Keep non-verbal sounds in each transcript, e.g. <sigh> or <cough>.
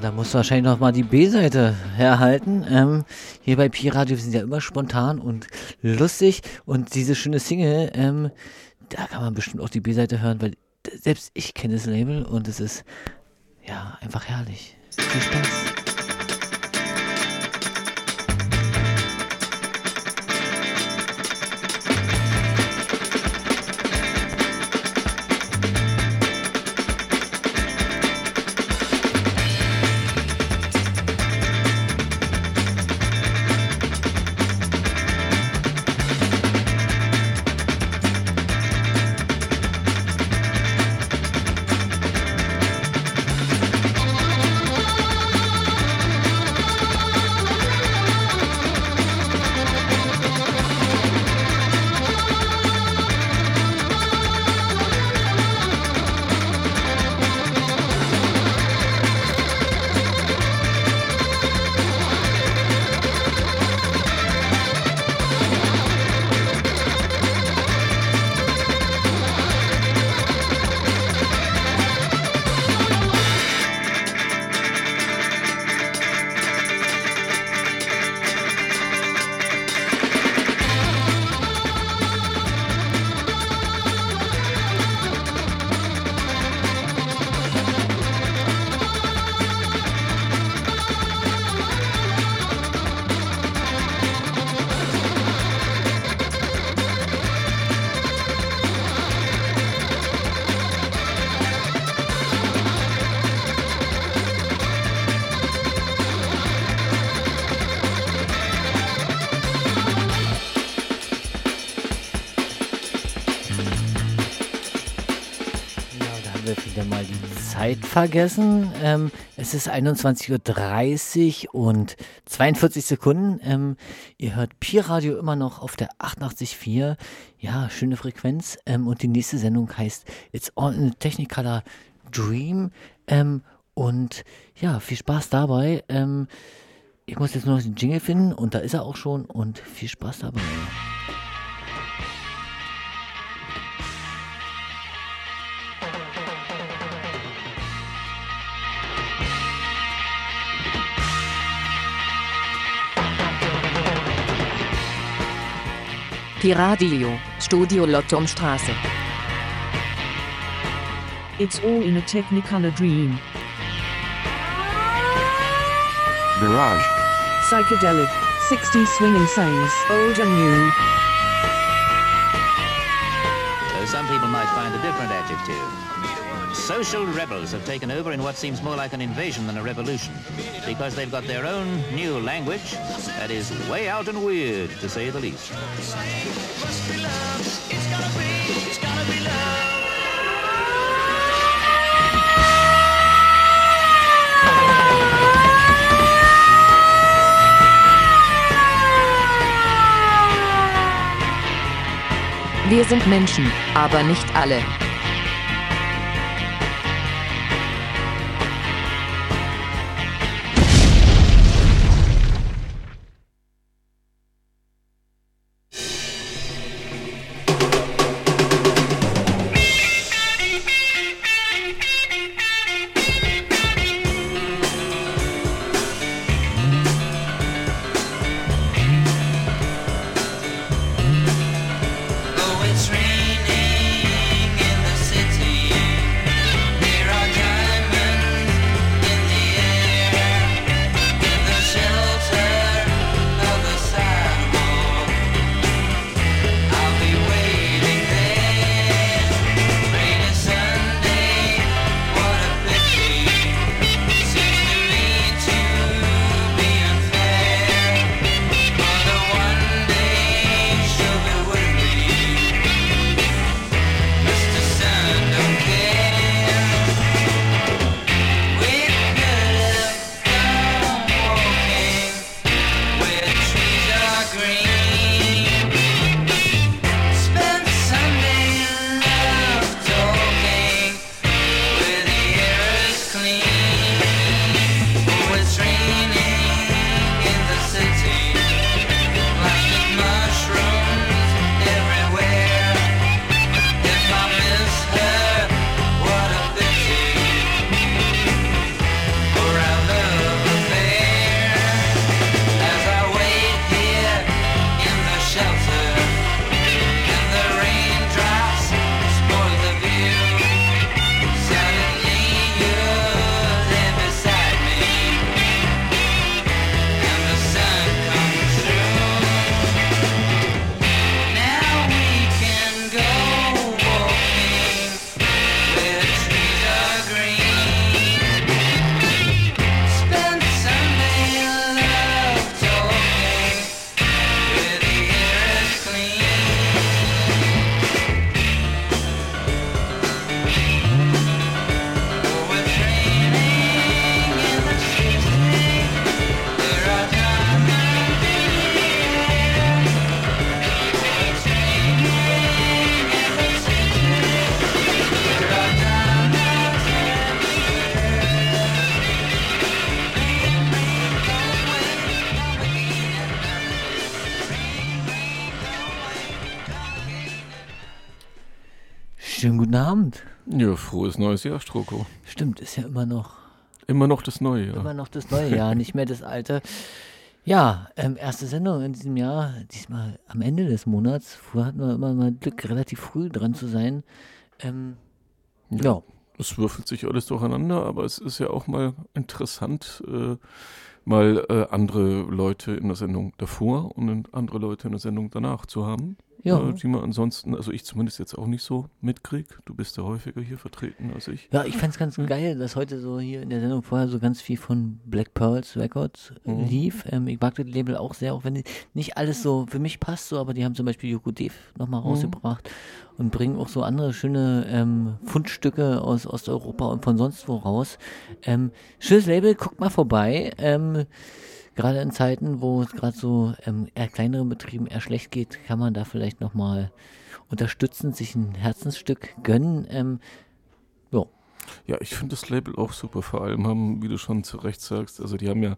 Da musst du wahrscheinlich noch mal die B-Seite herhalten. Ähm, hier bei Pi-Radio, wir sind ja immer spontan und lustig. Und diese schöne Single, ähm, da kann man bestimmt auch die B-Seite hören, weil selbst ich kenne das Label und es ist ja einfach herrlich. Viel Spaß. Vergessen. Ähm, es ist 21.30 Uhr und 42 Sekunden. Ähm, ihr hört Pi-Radio immer noch auf der 88.4. Ja, schöne Frequenz. Ähm, und die nächste Sendung heißt It's All in a Technicolor Dream. Ähm, und ja, viel Spaß dabei. Ähm, ich muss jetzt nur noch den Jingle finden und da ist er auch schon. Und viel Spaß dabei. Piradio, Studio Lottomstraße. Um it's all in a technicolor dream. Mirage. Psychedelic, 60s swinging songs, old and new. So some people might find a different adjective. Social rebels have taken over in what seems more like an invasion than a revolution because they've got their own new language that is way out and weird, to say the least. Wir sind Menschen, aber nicht alle. Abend. Ja, frohes neues Jahr, Stroko. Stimmt, ist ja immer noch, Immer noch das Neue, ja. immer noch das neue Jahr, nicht mehr das alte. Ja, ähm, erste Sendung in diesem Jahr, diesmal am Ende des Monats. Früher hatten wir immer mal Glück, relativ früh dran zu sein. Ähm, ja. Es würfelt sich alles durcheinander, aber es ist ja auch mal interessant, äh, mal äh, andere Leute in der Sendung davor und andere Leute in der Sendung danach zu haben. Ja. Äh, die man ansonsten, also ich zumindest jetzt auch nicht so mitkrieg. Du bist ja häufiger hier vertreten als ich. Ja, ich fand's ganz geil, dass heute so hier in der Sendung vorher so ganz viel von Black Pearls Records äh, Mhm. lief. Ähm, ich mag das Label auch sehr, auch wenn nicht alles so für mich passt, so, aber die haben zum Beispiel Yoko Dev nochmal Mhm. rausgebracht und bringen auch so andere schöne ähm, Fundstücke aus Osteuropa und von sonst wo raus. Ähm, schönes Label, guckt mal vorbei. Ähm, Gerade in Zeiten, wo es gerade so ähm, eher kleineren Betrieben eher schlecht geht, kann man da vielleicht nochmal unterstützen, sich ein Herzensstück gönnen. Ähm, ja. Ja, ich finde das Label auch super. Vor allem haben, wie du schon zu Recht sagst, also die haben ja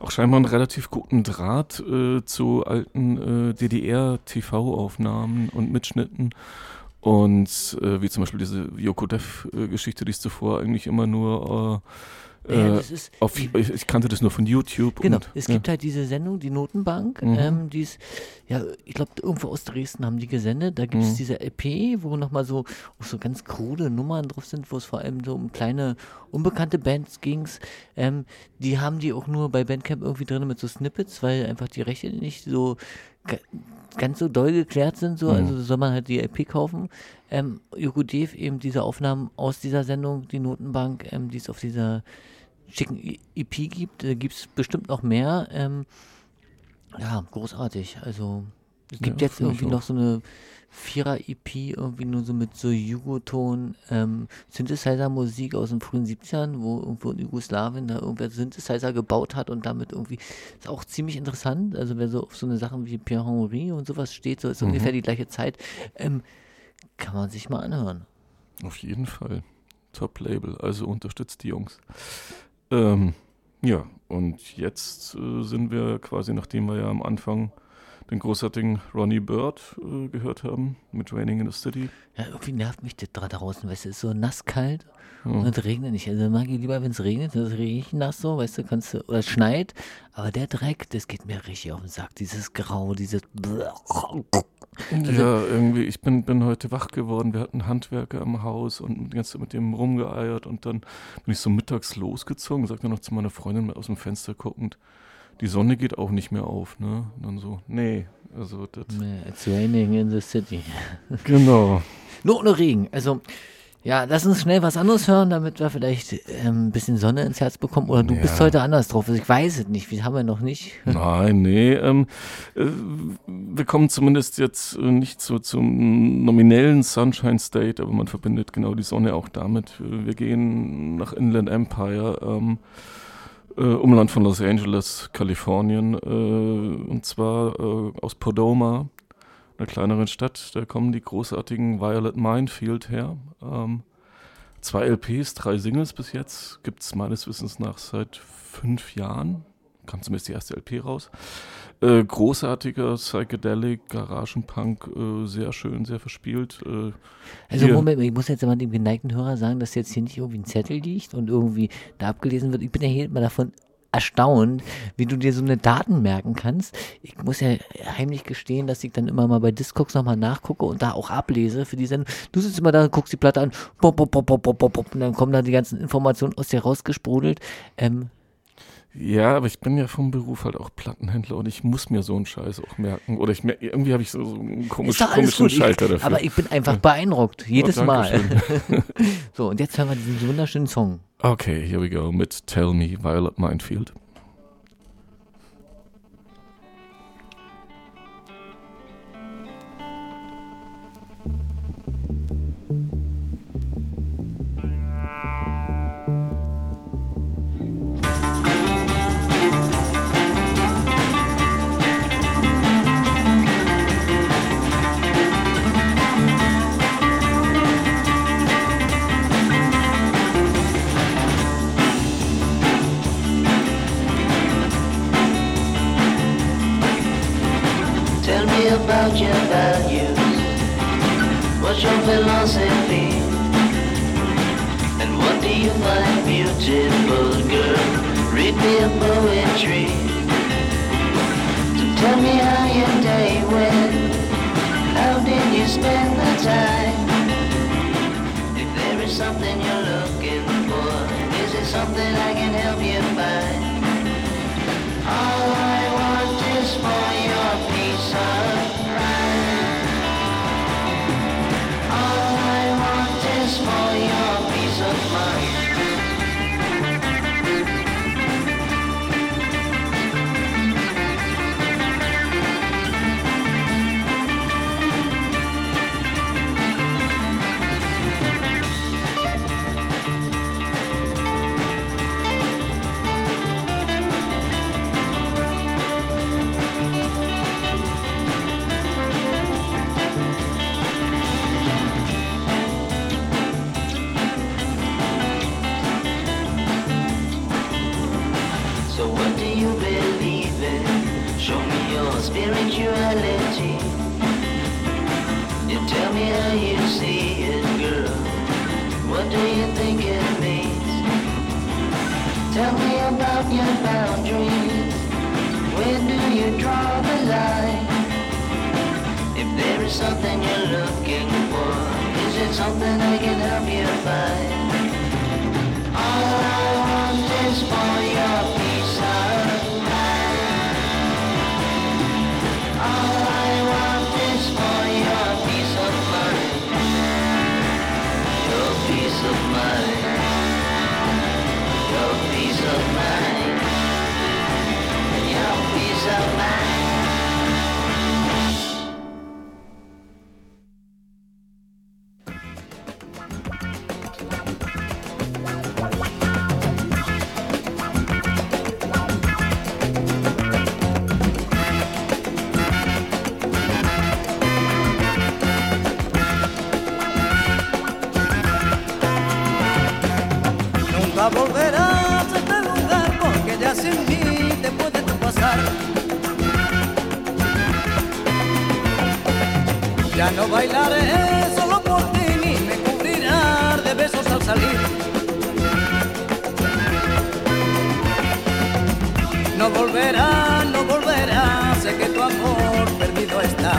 auch scheinbar einen relativ guten Draht äh, zu alten äh, DDR-TV-Aufnahmen und Mitschnitten. Und äh, wie zum Beispiel diese Yoko Dev-Geschichte, die ist zuvor eigentlich immer nur äh, Ja, äh, ist, auf, ich, kannte das nur von YouTube. Genau, und, es ja. gibt halt diese Sendung, die Notenbank, Mhm. ähm, die ist, ja, ich glaube, irgendwo aus Dresden haben die gesendet. Da gibt es Mhm. diese LP, wo nochmal so, so ganz krude Nummern drauf sind, wo es vor allem so um kleine, unbekannte Bands ging. Ähm, die haben die auch nur bei Bandcamp irgendwie drin mit so Snippets, weil einfach die Rechte nicht so ga- ganz so doll geklärt sind, so, Mhm. also soll man halt die LP kaufen. Ähm, Joko Dev eben diese Aufnahmen aus dieser Sendung, die Notenbank, ähm, die es auf dieser schicken EP gibt. Da gibt es bestimmt noch mehr. Ähm, ja, großartig. Also es gibt Ja, jetzt irgendwie noch so eine Vierer-EP, irgendwie nur so mit so Jugoton, ähm, Synthesizer-Musik aus den frühen 70ern, wo irgendwo in Jugoslawien da irgendwer Synthesizer gebaut hat und damit irgendwie, ist auch ziemlich interessant. Also wer so auf so eine Sachen wie Pierre Henry und sowas steht, so ist Mhm. ungefähr die gleiche Zeit, ähm, kann man sich mal anhören. Auf jeden Fall. Top-Label, also unterstützt die Jungs. Ähm, ja, und jetzt äh, sind wir quasi, nachdem wir ja am Anfang den großartigen Ronnie Bird äh, gehört haben mit Raining in the City. Ja, irgendwie nervt mich das da draußen, weißt du, es ist so nass kalt Ja. und es regnet nicht. Also mag ich lieber, wenn es regnet, das riecht nass so, weißt du, kannst du, oder es schneit, aber der Dreck, das geht mir richtig auf den Sack, dieses Grau, dieses Also ja, irgendwie, ich bin, bin heute wach geworden. Wir hatten Handwerker im Haus und die ganze Zeit mit dem rumgeeiert und dann bin ich so mittags losgezogen, sagte noch zu meiner Freundin aus dem Fenster guckend, die Sonne geht auch nicht mehr auf, ne? Und dann so, nee, also das. It's raining in the city. Genau. Nur ohne Regen. Also, ja, lass uns schnell was anderes hören, damit wir vielleicht ähm, ein bisschen Sonne ins Herz bekommen. Oder du Ja. bist heute anders drauf. Also ich weiß es nicht. Wie haben wir noch nicht? <laughs> Nein, nee. Ähm, äh, wir kommen zumindest jetzt äh, nicht so zum nominellen Sunshine State, aber man verbindet genau die Sonne auch damit. Wir gehen nach Inland Empire, ähm, äh, Umland von Los Angeles, Kalifornien, äh, und zwar äh, aus Podoma, einer kleineren Stadt. Da kommen die großartigen Violet Minefield her. Ähm, zwei LPs, drei Singles bis jetzt, gibt es meines Wissens nach seit fünf Jahren kam zumindest die erste LP raus. Äh, großartiger Psychedelic, Garagenpunk, äh, sehr schön, sehr verspielt. Äh, Also Moment, ich muss jetzt mal dem geneigten Hörer sagen, dass jetzt hier nicht irgendwie ein Zettel liegt und irgendwie da abgelesen wird. Ich bin ja hier immer davon erstaunt, wie du dir so eine Daten merken kannst. Ich muss ja heimlich gestehen, dass ich dann immer mal bei Discogs nochmal nachgucke und da auch ablese für die Sendung. Du sitzt immer da, guckst die Platte an, pop, pop, pop, pop, pop, pop, und dann kommen da die ganzen Informationen aus dir rausgesprudelt. Ähm, Ja, aber ich bin ja vom Beruf halt auch Plattenhändler und ich muss mir so einen Scheiß auch merken. Oder ich mer irgendwie habe ich so, so einen komisch, komischen gut. Schalter Ich, dafür. aber ich bin einfach beeindruckt, jedes Oh, Mal. <laughs> <laughs> So, und jetzt hören wir diesen wunderschönen Song. Okay, here we go mit Tell Me, Violet Minefield. About your values. What's your philosophy? And what do you find beautiful, girl? Read me a poetry. So tell me how your day went. How did you spend the time? If there is something you're looking for, is it something I can help you find? Do you think it means? Tell me about your boundaries. Where do you draw the line? If there is something you're looking for, is it something I can help you find? All I want is for your bailaré solo por ti ni me cubrirás de besos al salir. No volverás, no volverás, sé que tu amor perdido está.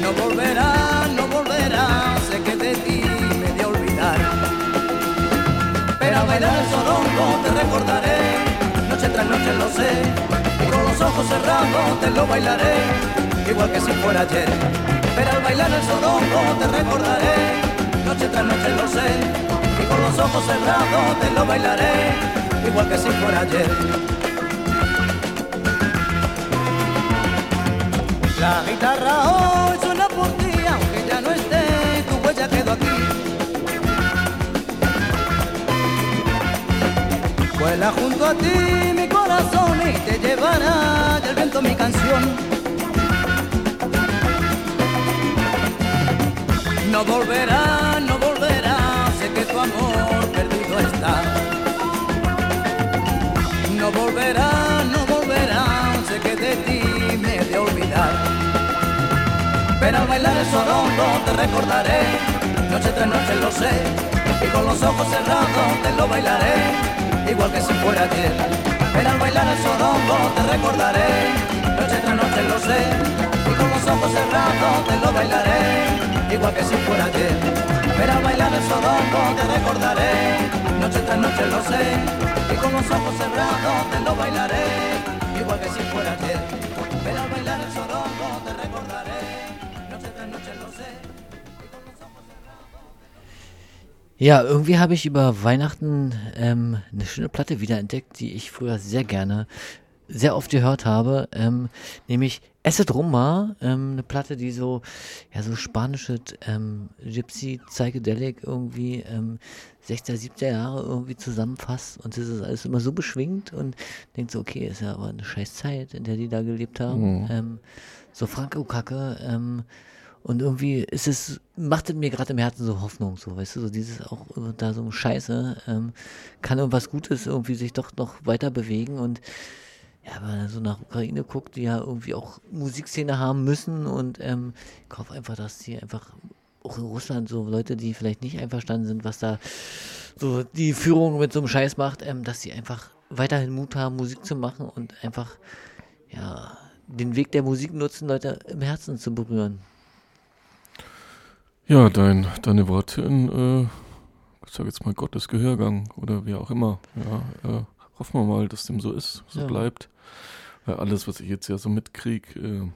No volverás, no volverás, sé que de ti me de olvidar. Pero al bailar el sorongo te recordaré, noche tras noche lo sé, y con los ojos cerrados te lo bailaré, igual que si fuera ayer. Pero al bailar el sorongo te recordaré, noche tras noche lo sé, y con los ojos cerrados te lo bailaré, igual que si fuera ayer. La guitarra hoy suena por ti, aunque ya no esté, tu huella quedó aquí. Vuela junto a ti mi corazón y te llevará del viento mi canción. No volverá, no volverá, sé que tu amor perdido está. No volverá, no volverá, sé que de ti me he de olvidar. Pero al bailar el sorongo te recordaré, noche tras noche lo sé, y con los ojos cerrados te lo bailaré, igual que si fuera ayer. Pero al bailar el sorongo te recordaré, noche tras noche lo sé, y con los ojos cerrados te lo bailaré, igual que si fuera ayer. Al bailar el sorongo te recordaré, noche tras noche lo sé, y con los ojos cerrados te lo bailaré, igual que si fuera ayer. Al bailar el sorongo te recordaré, noche tras noche lo sé. y con los ojos cerrados- Ja, irgendwie habe ich über Weihnachten ähm, eine schöne Platte wiederentdeckt, die ich früher sehr gerne, sehr oft gehört habe, ähm, nämlich Acid Rumba, ähm, eine Platte, die so, ja, so spanische ähm, Gypsy Psychedelic irgendwie ähm, 60er, 70er Jahre irgendwie zusammenfasst und das ist alles immer so beschwingt und denkt so, okay, ist ja aber eine scheiß Zeit, in der die da gelebt haben. Ähm, so Franco-Kacke, ähm, und irgendwie ist es, macht es mir gerade im Herzen so Hoffnung, so, weißt du, so dieses auch da so Scheiße, ähm, kann irgendwas Gutes irgendwie sich doch noch weiter bewegen und ja, wenn man so nach Ukraine guckt, die ja irgendwie auch Musikszene haben müssen und ähm, ich hoffe einfach, dass die einfach auch in Russland so Leute, die vielleicht nicht einverstanden sind, was da so die Führung mit so einem Scheiß macht, ähm, dass sie einfach weiterhin Mut haben, Musik zu machen und einfach, ja, den Weg der Musik nutzen, Leute im Herzen zu berühren. Ja, dein, deine Worte in, äh, ich sag jetzt mal Gottes Gehörgang oder wie auch immer. Ja, äh, hoffen wir mal, dass dem so ist, so Ja. bleibt. Weil alles, was ich jetzt ja so mitkriege, äh,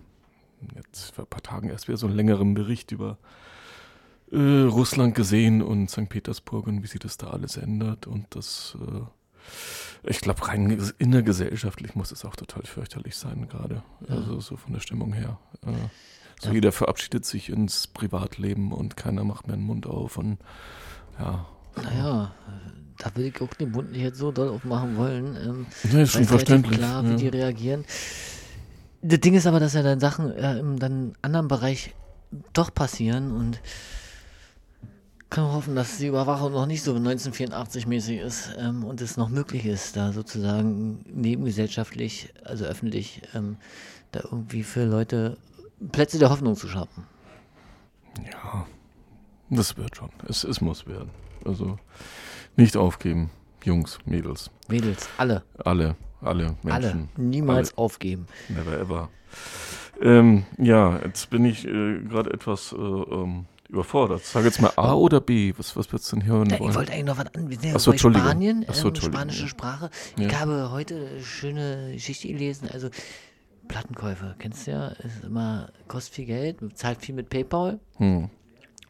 jetzt vor ein paar Tagen erst wieder so einen längeren Bericht über äh, Russland gesehen und St. Petersburg und wie sich das da alles ändert und das, äh, ich glaube, rein ges- innergesellschaftlich muss es auch total fürchterlich sein gerade. Ja. Also so von der Stimmung her. Äh, so Ja. jeder verabschiedet sich ins Privatleben und keiner macht mehr den Mund auf und ja. Naja, da will ich auch den Mund nicht jetzt so doll aufmachen wollen. Ähm, Nee, ist schon verständlich. klar, wie ja. die reagieren. Das Ding ist aber, dass ja dann Sachen äh, im dann anderen Bereich doch passieren und kann hoffen, dass die Überwachung noch nicht so 1984-mäßig ist ähm, und es noch möglich ist, da sozusagen nebengesellschaftlich, also öffentlich, ähm, da irgendwie für Leute Plätze der Hoffnung zu schaffen. Ja, das wird schon. Es, es muss werden. Also nicht aufgeben, Jungs, Mädels, Mädels, alle, alle, alle alle, Menschen. niemals aufgeben. Never ever. Ähm, ja, jetzt bin ich äh, gerade etwas äh, ähm, überfordert. Sag jetzt mal A oder B. Was, was würdest du denn hören Ja, wollen? ich wollte eigentlich noch was an. Wir sind ja so, bei. Spanien, Ach so, ähm, spanische. Sprache. Ja. Ich habe heute eine schöne Geschichte gelesen. Also Plattenkäufe, kennst du ja, ist immer, kostet viel Geld, zahlt viel mit PayPal. Hm.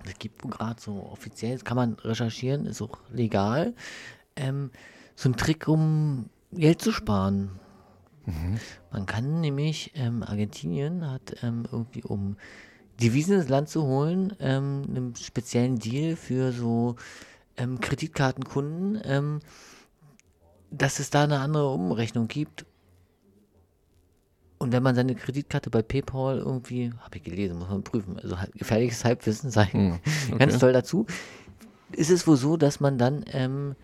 Es gibt gerade so offiziell, das kann man recherchieren, ist auch legal. Ähm, so ein Trick, um Geld zu sparen. Man kann nämlich, ähm, Argentinien hat ähm, irgendwie, um Devisen ins Land zu holen, ähm, einen speziellen Deal für so ähm, Kreditkartenkunden, ähm, dass es da eine andere Umrechnung gibt. Und wenn man seine Kreditkarte bei PayPal irgendwie, habe ich gelesen, muss man prüfen, also halb- gefährliches Halbwissen sein, Hm. <laughs> ganz Okay. toll dazu, ist es wohl so, dass man dann ähm,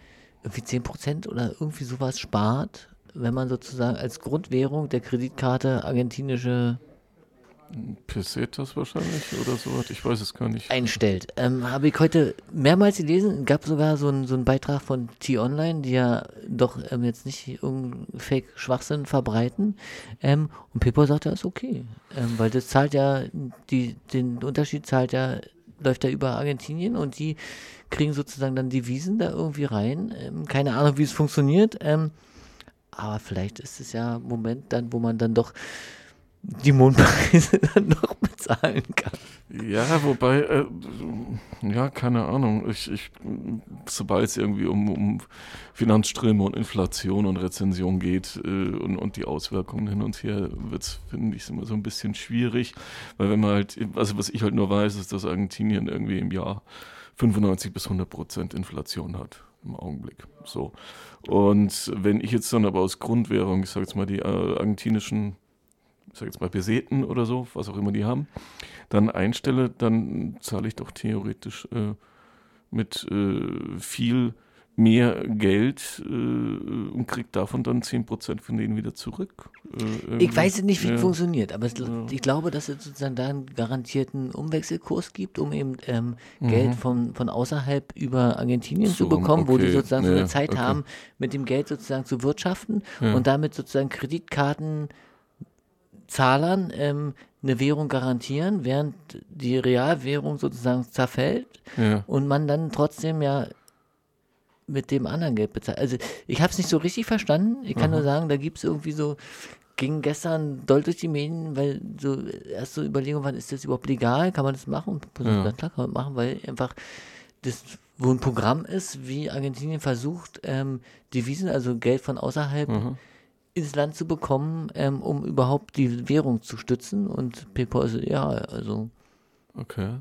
irgendwie 10% oder irgendwie sowas spart, wenn man sozusagen als Grundwährung der Kreditkarte argentinische Pesetas wahrscheinlich oder so. Ich weiß es gar nicht. einstellt. Ähm, Habe ich heute mehrmals gelesen, gab sogar so einen so Beitrag von T-Online, die ja doch ähm, jetzt nicht irgendeinen Fake-Schwachsinn verbreiten. Ähm, und PayPal sagt ja, ist okay. Ähm, weil das zahlt ja, die, den Unterschied zahlt ja, läuft ja über Argentinien und die kriegen sozusagen dann Devisen da irgendwie rein. Ähm, keine Ahnung, wie es funktioniert. Ähm, aber vielleicht ist es ja Moment dann, wo man dann doch die Mondpreise <laughs> dann noch bezahlen kann. Ja, wobei, äh, ja, keine Ahnung. Ich, ich, sobald es irgendwie um, um Finanzströme und Inflation und Rezension geht äh, und, und die Auswirkungen hin und her, wird's, finde ich, immer so ein bisschen schwierig. Weil wenn man halt, also was ich halt nur weiß, ist, dass Argentinien irgendwie im Jahr 95 bis 100 Prozent Inflation hat im Augenblick. So. Und wenn ich jetzt dann aber aus Grundwährung, ich sage jetzt mal die äh, argentinischen ich sag jetzt mal Peseten oder so, was auch immer die haben, dann einstelle, dann zahle ich doch theoretisch äh, mit äh, viel mehr Geld äh, und kriege davon dann 10% von denen wieder zurück. Äh, Ich weiß nicht, wie ja. es funktioniert, aber es, Ja. ich glaube, dass es sozusagen da einen garantierten Umwechselkurs gibt, um eben ähm, Mhm. Geld von, von außerhalb über Argentinien zu So, bekommen, wo die okay. sozusagen so Ja, eine Zeit okay. haben, mit dem Geld sozusagen zu wirtschaften und damit sozusagen Kreditkartenzahlern ähm, eine Währung garantieren, während die Realwährung sozusagen zerfällt Ja. und man dann trotzdem ja mit dem anderen Geld bezahlt. Also ich habe es nicht so richtig verstanden. Ich kann nur sagen, da gibt es irgendwie so, ging gestern doll durch die Medien, weil so erst so Überlegungen waren, ist das überhaupt legal? Kann man das machen? Und Ja. klar kann man machen, weil einfach das wo ein Programm ist, wie Argentinien versucht, ähm, Devisen, also Geld von außerhalb Mhm. Ins Land zu bekommen, ähm, um überhaupt die Währung zu stützen. Und PayPal ist, ja, also Okay.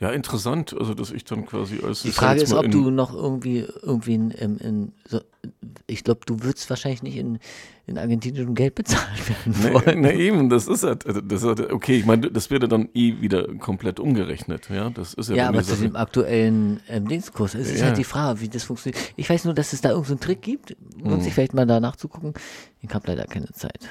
Ja, interessant. Also, dass ich dann quasi als Die Frage ist, ob du noch irgendwie, irgendwie in, in, in so, ich glaube, du würdest wahrscheinlich nicht in, in argentinischem Geld bezahlt werden wollen. ne, eben, das ist halt, das ist halt, okay, ich meine, das wird dann eh wieder komplett umgerechnet, ja, das ist ja, Ja, aber zu dem aktuellen ähm, Dingskurs. Es ist Ja. halt die Frage, wie das funktioniert. Ich weiß nur, dass es da irgendeinen so Trick gibt. Lohnt Mhm. sich vielleicht mal da nachzugucken. Ich habe leider keine Zeit.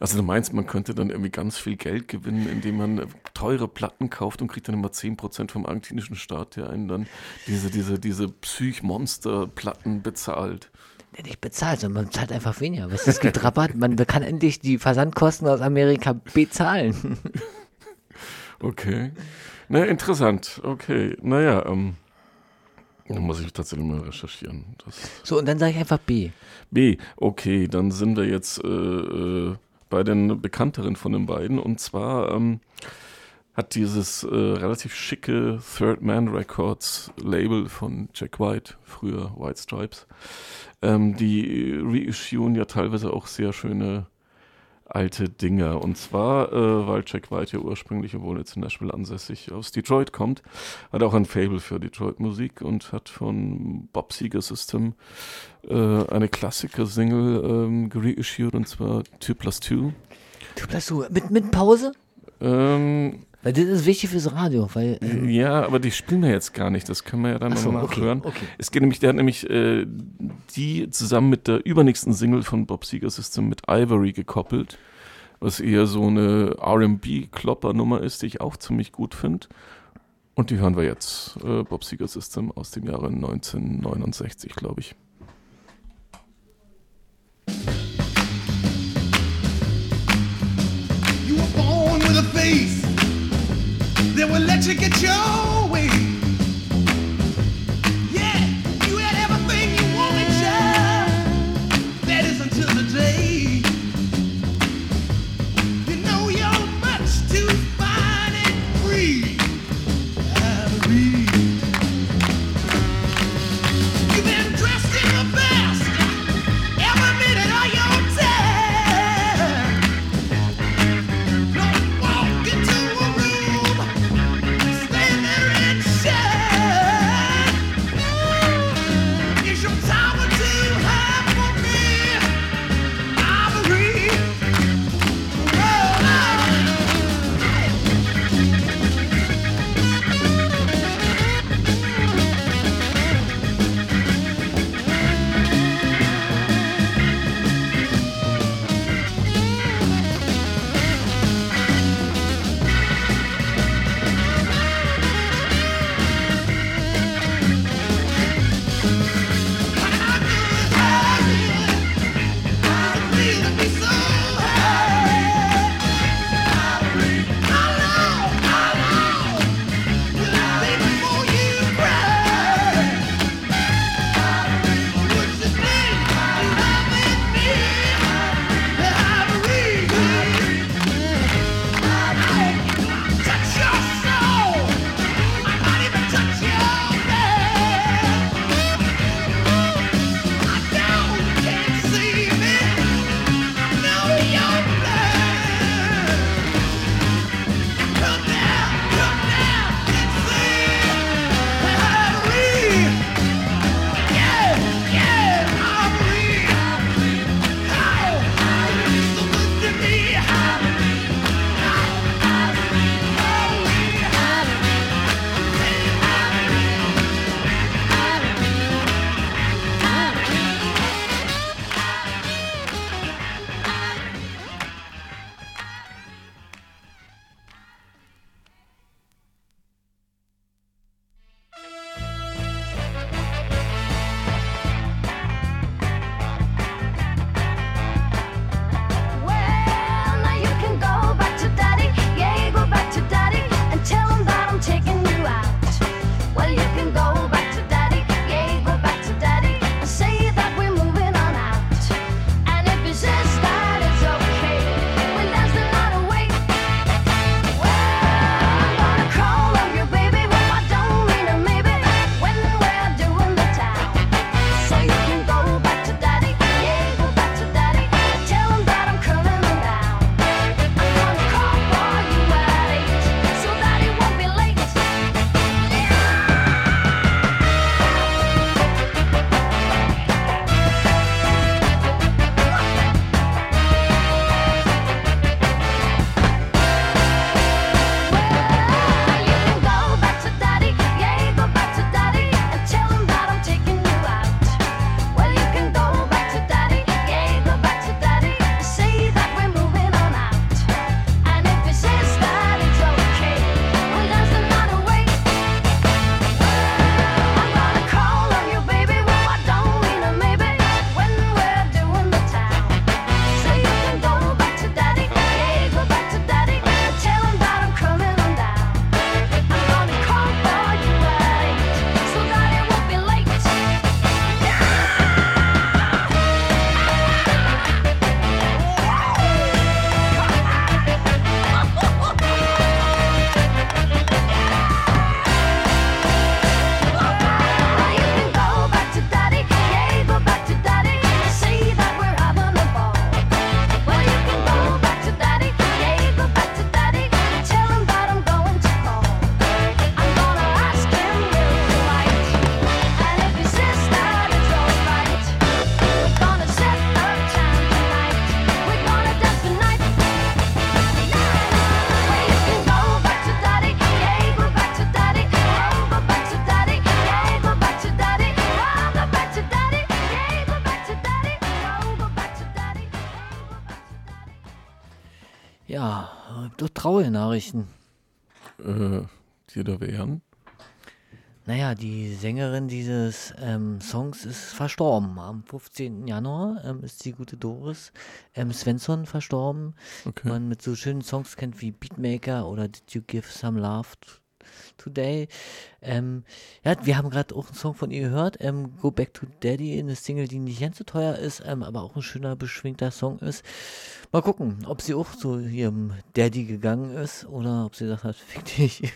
Also du meinst, man könnte dann irgendwie ganz viel Geld gewinnen, indem man teure Platten kauft und kriegt dann immer 10% vom argentinischen Staat, der einen dann diese, diese, diese Psych-Monster-Platten bezahlt. Nicht bezahlt, sondern man zahlt einfach weniger. Was es gibt Rabatt, man <laughs> kann endlich die Versandkosten aus Amerika bezahlen. <laughs> Okay. Na, interessant. Okay. Naja, ähm, dann muss ich tatsächlich mal recherchieren. Das So, und dann sage ich einfach B. B, okay, dann sind wir jetzt äh, äh, bei den bekannteren von den beiden. Und zwar ähm, hat dieses äh, relativ schicke Third Man Records Label von Jack White, früher White Stripes, ähm, die reissuen ja teilweise auch sehr schöne alte Dinger. Und zwar, äh, weil Jack White ja ursprünglich, obwohl jetzt in Nashville ansässig, aus Detroit kommt, hat auch ein Fable für Detroit-Musik und hat von Bob Seger System äh, eine Klassiker-Single ähm, gereissued und zwar 2 plus 2. Du bleibst du mit, mit Pause? Ähm, Weil das ist wichtig fürs Radio, weil äh, ja, aber die spielen wir jetzt gar nicht. Das können wir ja dann Ach so, nochmal okay, nachhören. okay. Es geht nämlich, der hat nämlich äh, die zusammen mit der übernächsten Single von Bob Seger System mit Ivory gekoppelt, was eher so eine R&B-Klopper-Nummer ist, die ich auch ziemlich gut finde. Und die hören wir jetzt. Äh, Bob Seger System aus dem Jahre 1969, glaube ich. You were born with a face that will let you get your traurige Nachrichten. Äh, die da wären. Naja, die Sängerin dieses ähm, Songs ist verstorben. Am 15. Januar ähm, ist die gute Doris ähm, Svensson verstorben. Okay. Man mit so schönen Songs kennt wie Beatmaker oder Did You Give Some Love Today. Ähm, ja, wir haben gerade auch einen Song von ihr gehört, ähm, Go Back to Daddy, eine Single, die nicht ganz so teuer ist, ähm, aber auch ein schöner, beschwingter Song ist. Mal gucken, ob sie auch zu ihrem Daddy gegangen ist oder ob sie gesagt hat, <laughs> fick dich.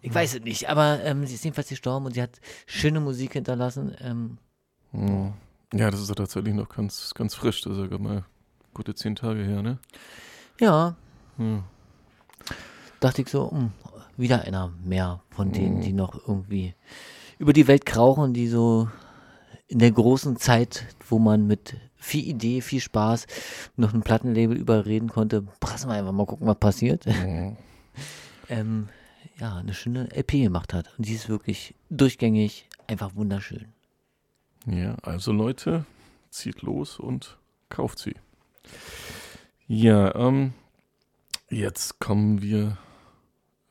Ich weiß es nicht, aber ähm, sie ist jedenfalls gestorben und sie hat schöne Musik hinterlassen. Ähm, Hm. Ja, das ist ja tatsächlich noch ganz, ganz frisch. Das ist ja gerade mal gute zehn Tage her, ne? ja, Hm. dachte ich so, hm, wieder einer mehr von denen, die noch irgendwie über die Welt krauchen, die so in der großen Zeit, wo man mit viel Idee, viel Spaß noch ein Plattenlabel überreden konnte, prassen wir einfach mal gucken, was passiert. <laughs> ähm, ja, eine schöne LP gemacht hat. Und die ist wirklich durchgängig, einfach wunderschön. Ja, also Leute, zieht los und kauft sie. Ja, ähm, jetzt kommen wir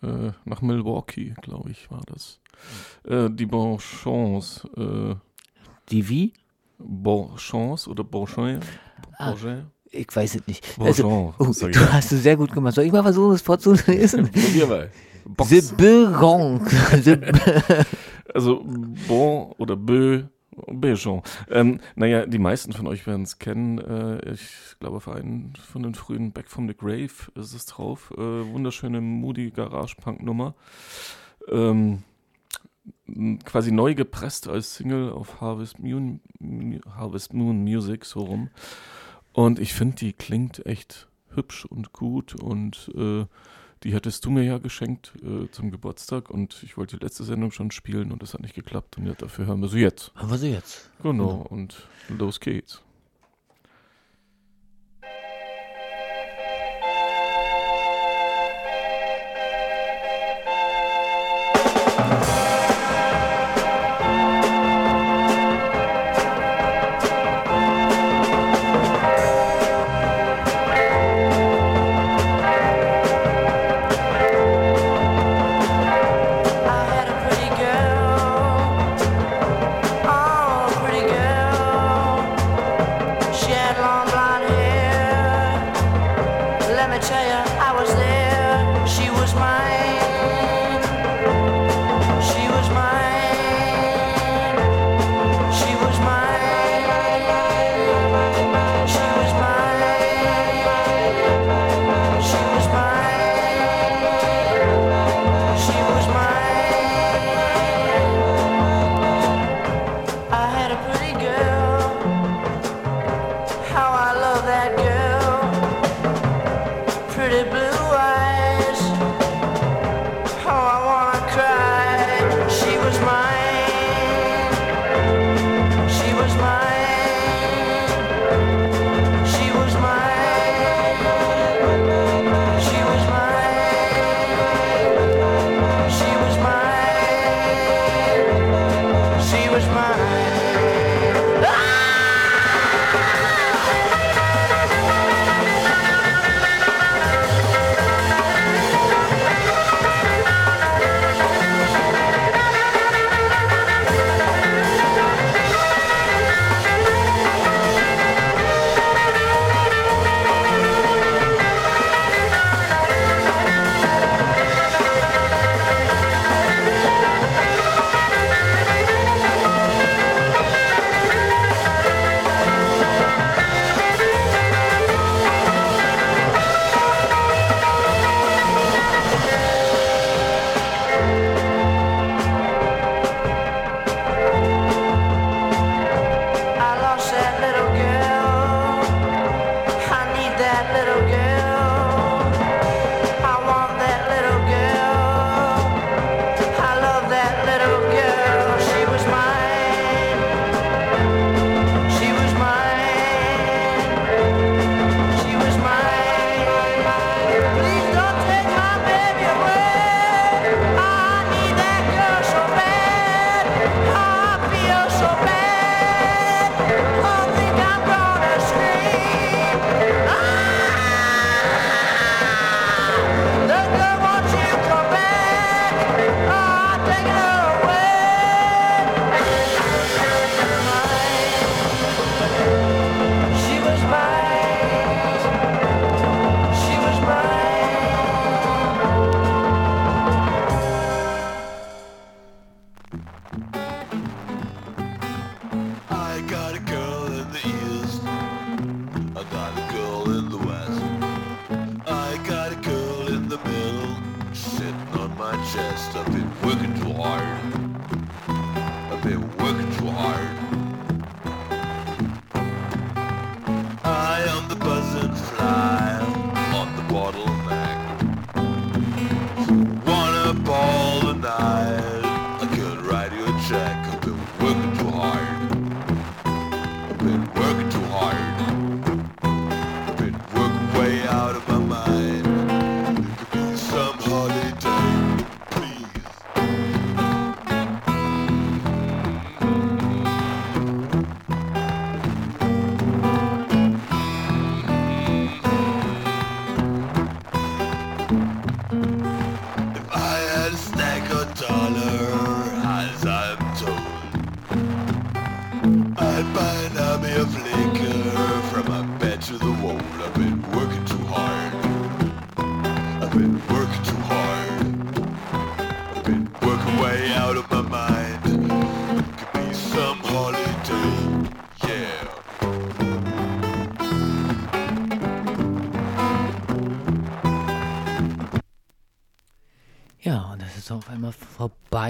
äh, nach Milwaukee, glaube ich, war das. Äh, die Bonchance, äh, Die wie? Bonchance oder Bonchon? Ah. Ich weiß es nicht. Bonjour, Also, oh, du hast du sehr gut gemacht. Soll ich mal versuchen, das vorzulesen? <laughs> Probier mal. Box. The. <laughs> The Also Bon oder Bö, Béjon. Ähm, naja, die meisten von euch werden es kennen. Äh, ich glaube, für einen von den frühen Back from the Grave ist es drauf. Äh, wunderschöne Moody Garage Punk Nummer. Ähm, quasi neu gepresst als Single auf Harvest Moon, Harvest Moon Music, so rum. Und ich finde, die klingt echt hübsch und gut und äh, die hättest du mir ja geschenkt äh, zum Geburtstag und ich wollte die letzte Sendung schon spielen und das hat nicht geklappt und ja, dafür hören wir sie jetzt. Haben wir sie jetzt? Genau, und los geht's.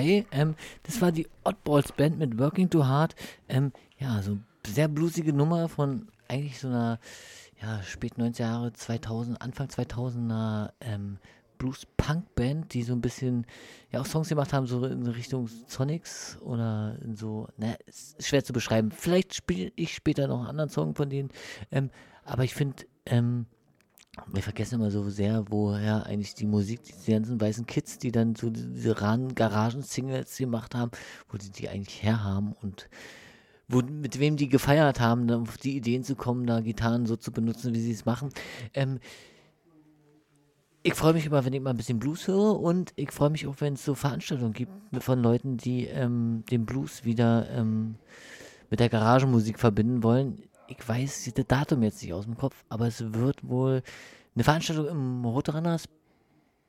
Vorbei. Ähm, das war die Oddballs Band mit Working Too Hard. Ähm, ja, so sehr bluesige Nummer von eigentlich so einer ja, spät 90er Jahre, 2000, Anfang 2000er ähm, Blues-Punk-Band, die so ein bisschen ja auch Songs gemacht haben, so in Richtung Sonics oder so, ist schwer zu beschreiben. Vielleicht spiele ich später noch einen anderen Song von denen. Ähm, aber ich finde, ähm, wir vergessen immer so sehr, woher eigentlich die Musik, diese ganzen weißen Kids, die dann so diese Garagen-Singles gemacht haben, wo die die eigentlich herhaben und wo, mit wem die gefeiert haben, dann auf die Ideen zu kommen, da Gitarren so zu benutzen, wie sie es machen. Ähm, ich freue mich immer, wenn ich mal ein bisschen Blues höre und ich freue mich auch, wenn es so Veranstaltungen gibt von Leuten, die ähm, den Blues wieder ähm, mit der Garagenmusik verbinden wollen. Ich weiß das Datum jetzt nicht aus dem Kopf, aber es wird wohl eine Veranstaltung im Roadrunners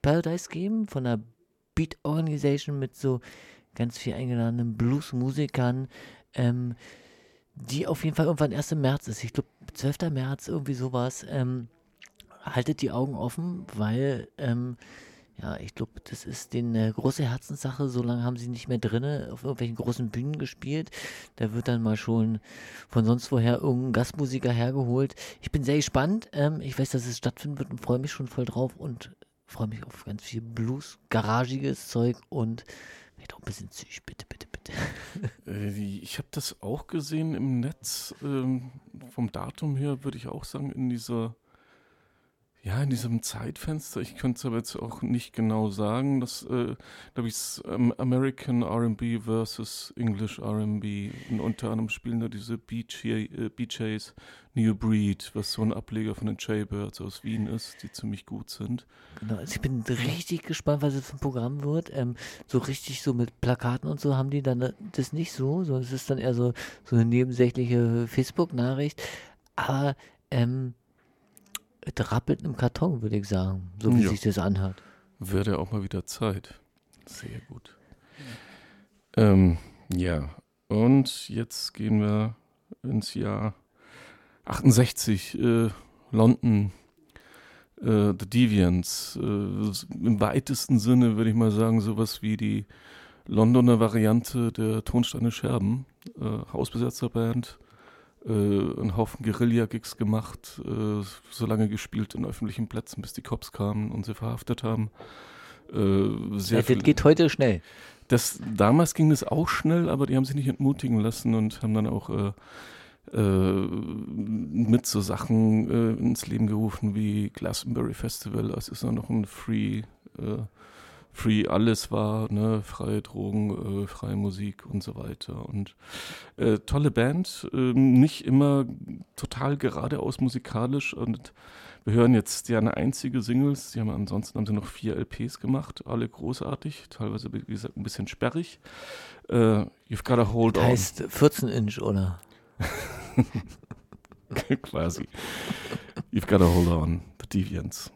Paradise geben von der Beat Organization mit so ganz viel eingeladenen Bluesmusikern, ähm, die auf jeden Fall irgendwann erst im März ist. Ich glaube, 12. März, irgendwie sowas. Ähm, haltet die Augen offen, weil, ähm, ja, ich glaube, das ist denen eine große Herzenssache. So lange haben sie nicht mehr drinne auf irgendwelchen großen Bühnen gespielt. Da wird dann mal schon von sonst woher irgendein Gastmusiker hergeholt. Ich bin sehr gespannt. Ähm, ich weiß, dass es stattfinden wird und freue mich schon voll drauf und freue mich auf ganz viel Blues, garagiges Zeug und vielleicht auch ein bisschen Züch, bitte, bitte, bitte. <laughs> Äh, Ich habe das auch gesehen im Netz. Ähm, vom Datum her würde ich auch sagen, in dieser, ja, in diesem Zeitfenster. Ich könnte es aber jetzt auch nicht genau sagen. Das, äh, glaube ich, ist ähm, American RB versus English RB. Und unter anderem spielen da diese BJ, äh, BJs New Breed, was so ein Ableger von den Jaybirds aus Wien ist, die ziemlich gut sind. Genau, also ich bin richtig gespannt, was für ein Programm wird. Ähm, so richtig so mit Plakaten und so haben die dann äh, das nicht so, sondern es ist dann eher so, so eine nebensächliche Facebook-Nachricht. Aber ähm, es rappelt im Karton, würde ich sagen, so wie Ja. sich das anhört. Wäre auch mal wieder Zeit. Sehr gut. Ähm, ja, und jetzt gehen wir ins Jahr 68, äh, London, äh, The Deviants. Äh, Im weitesten Sinne würde ich mal sagen, sowas wie die Londoner Variante der Tonsteine Scherben. Äh, Hausbesetzerband, äh, einen Haufen Guerilla-Gigs gemacht, äh, so lange gespielt in öffentlichen Plätzen, bis die Cops kamen und sie verhaftet haben. Äh, sehr Ja, viel- das geht heute schnell. das, damals ging das auch schnell, aber die haben sich nicht entmutigen lassen und haben dann auch äh, äh, mit so Sachen äh, ins Leben gerufen wie Glastonbury Festival, als es dann noch ein Free, äh, Free alles war, ne, freie Drogen, äh, freie Musik und so weiter. Und äh, tolle Band, ähm, nicht immer total geradeaus musikalisch und wir hören jetzt ja eine einzige Singles, die haben ansonsten haben sie noch vier LPs gemacht, alle großartig, teilweise wie gesagt ein bisschen sperrig. Äh, You've got a hold Das on. heißt 14 Inch, oder? <laughs> Quasi. You've got a hold on, the Deviants.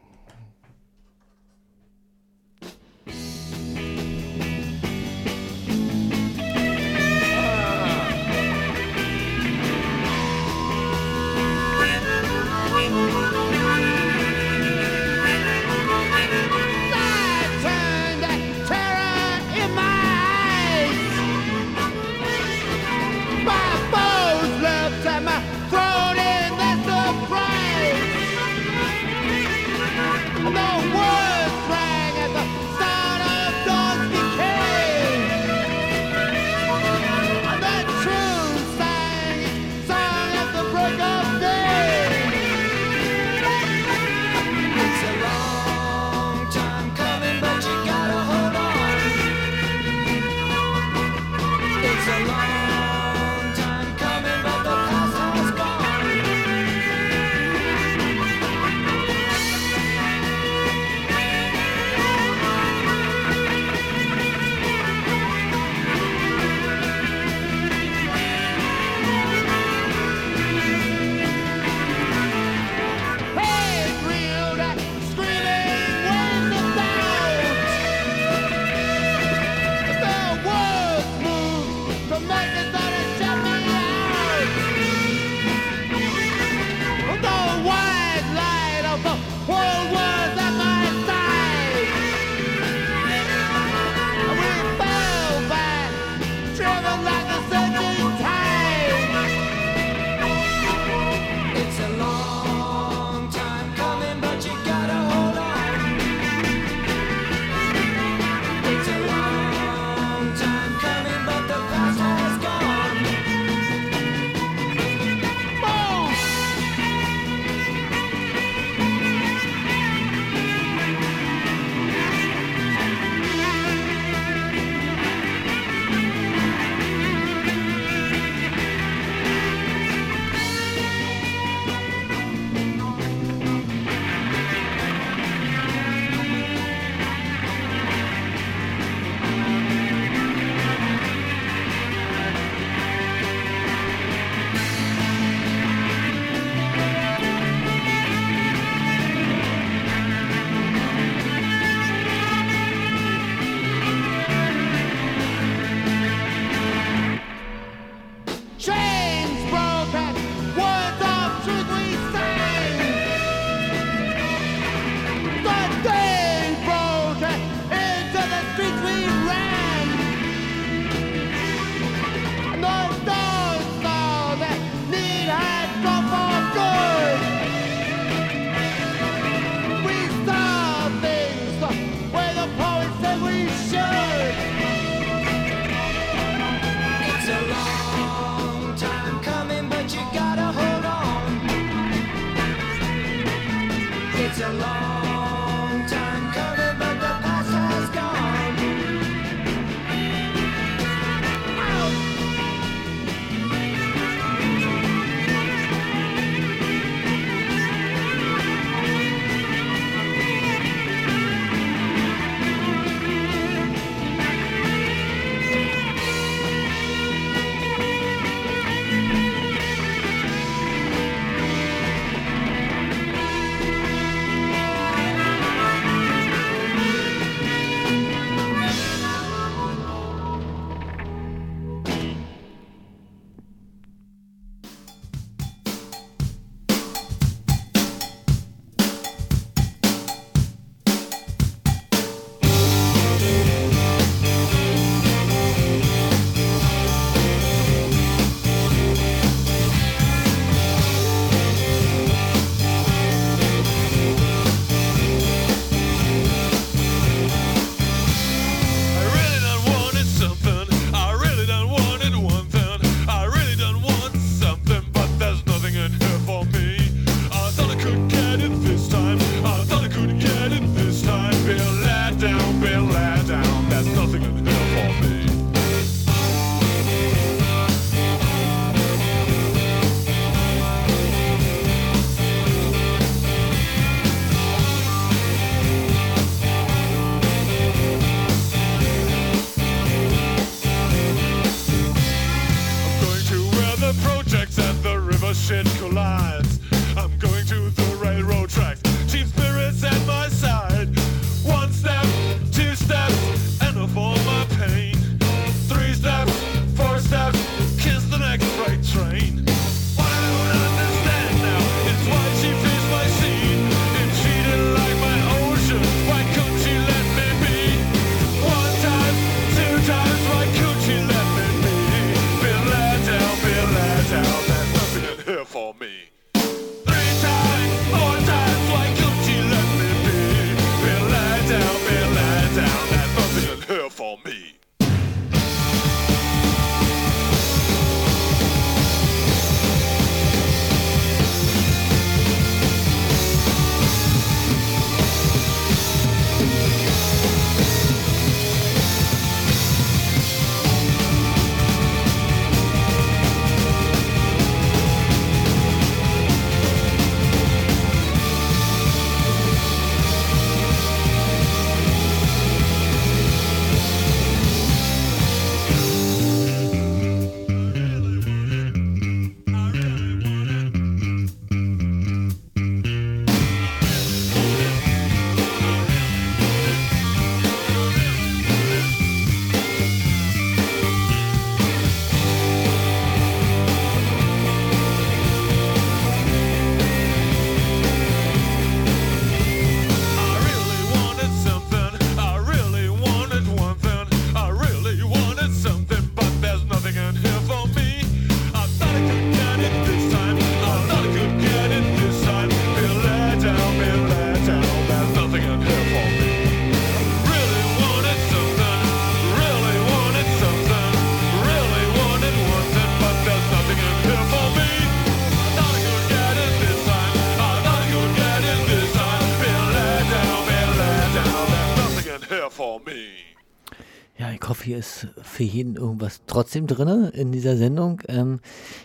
Irgendwie ist für jeden irgendwas trotzdem drin in dieser Sendung. Ähm,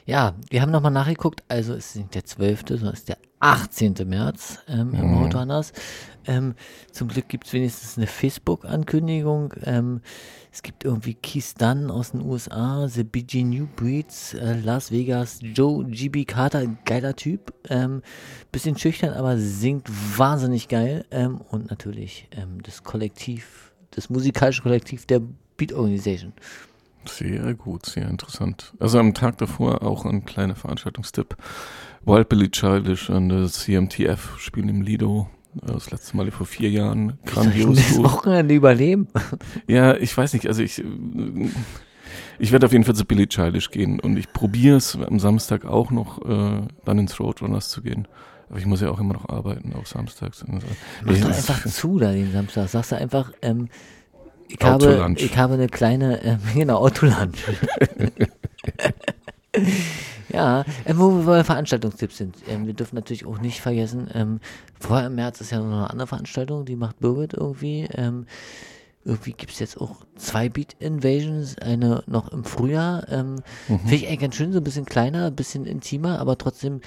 ja, wir haben nochmal nachgeguckt, also es ist nicht der 12., sondern es ist der 18. März ähm, im Mhm. Autohanas. Ähm, zum Glück gibt es wenigstens eine Facebook-Ankündigung. Ähm, es gibt irgendwie Keith Dunn aus den USA, The BG New Breeds, äh, Las Vegas, Joe GB Carter, geiler Typ. Ähm, bisschen schüchtern, aber singt wahnsinnig geil. Ähm, und natürlich ähm, das Kollektiv, das musikalische Kollektiv der Beat Organization. Sehr gut, sehr interessant. Also am Tag davor auch ein kleiner Veranstaltungstipp. Wild Billy Childish und das CMTF spielen im Lido. äh, Das letzte Mal vor vier Jahren. Grandios. Das. Wochenende überleben. Ja, ich weiß nicht, also ich, äh, ich werde auf jeden Fall zu Billy Childish gehen und ich probiere es am Samstag auch noch, äh, dann ins Roadrunners zu gehen. Aber ich muss ja auch immer noch arbeiten, auch samstags. Mach doch einfach zu da den Samstag. Sagst du einfach, ähm, ich, habe, ich habe eine kleine, ähm, <laughs> genau, Autolunch. <laughs> ja, ähm, wo wir Veranstaltungstipps sind. Ähm, wir dürfen natürlich auch nicht vergessen, ähm, vorher im März ist ja noch eine andere Veranstaltung, die macht Birgit irgendwie. Ähm, irgendwie gibt es jetzt auch zwei Beat Invasions, eine noch im Frühjahr. Ähm, Mhm. Finde ich eigentlich ganz schön, so ein bisschen kleiner, ein bisschen intimer, aber trotzdem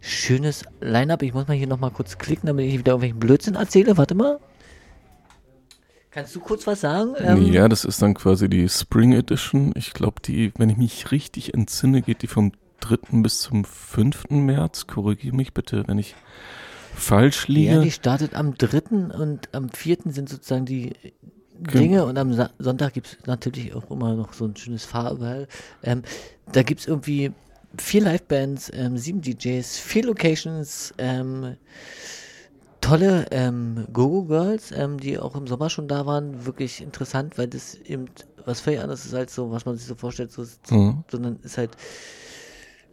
schönes Line-Up. Ich muss mal hier nochmal kurz klicken, damit ich wieder irgendwelchen Blödsinn erzähle. Warte mal. Kannst du kurz was sagen? Ähm, ja, das ist dann quasi die Spring Edition. Ich glaube, die, wenn ich mich richtig entsinne, geht die vom 3. bis zum 5. März. Korrigiere mich bitte, wenn ich falsch liege. Ja, die startet am 3. und am 4. sind sozusagen die Dinge und am Sa Sonntag gibt es natürlich auch immer noch so ein schönes Fahrball. Ähm, da gibt es irgendwie vier Livebands, ähm, sieben DJs, vier Locations, ähm, tolle ähm, Go-Go-Girls, ähm, die auch im Sommer schon da waren. Wirklich interessant, weil das eben was völlig anderes ist als so, was man sich so vorstellt, so, Mhm. sondern ist halt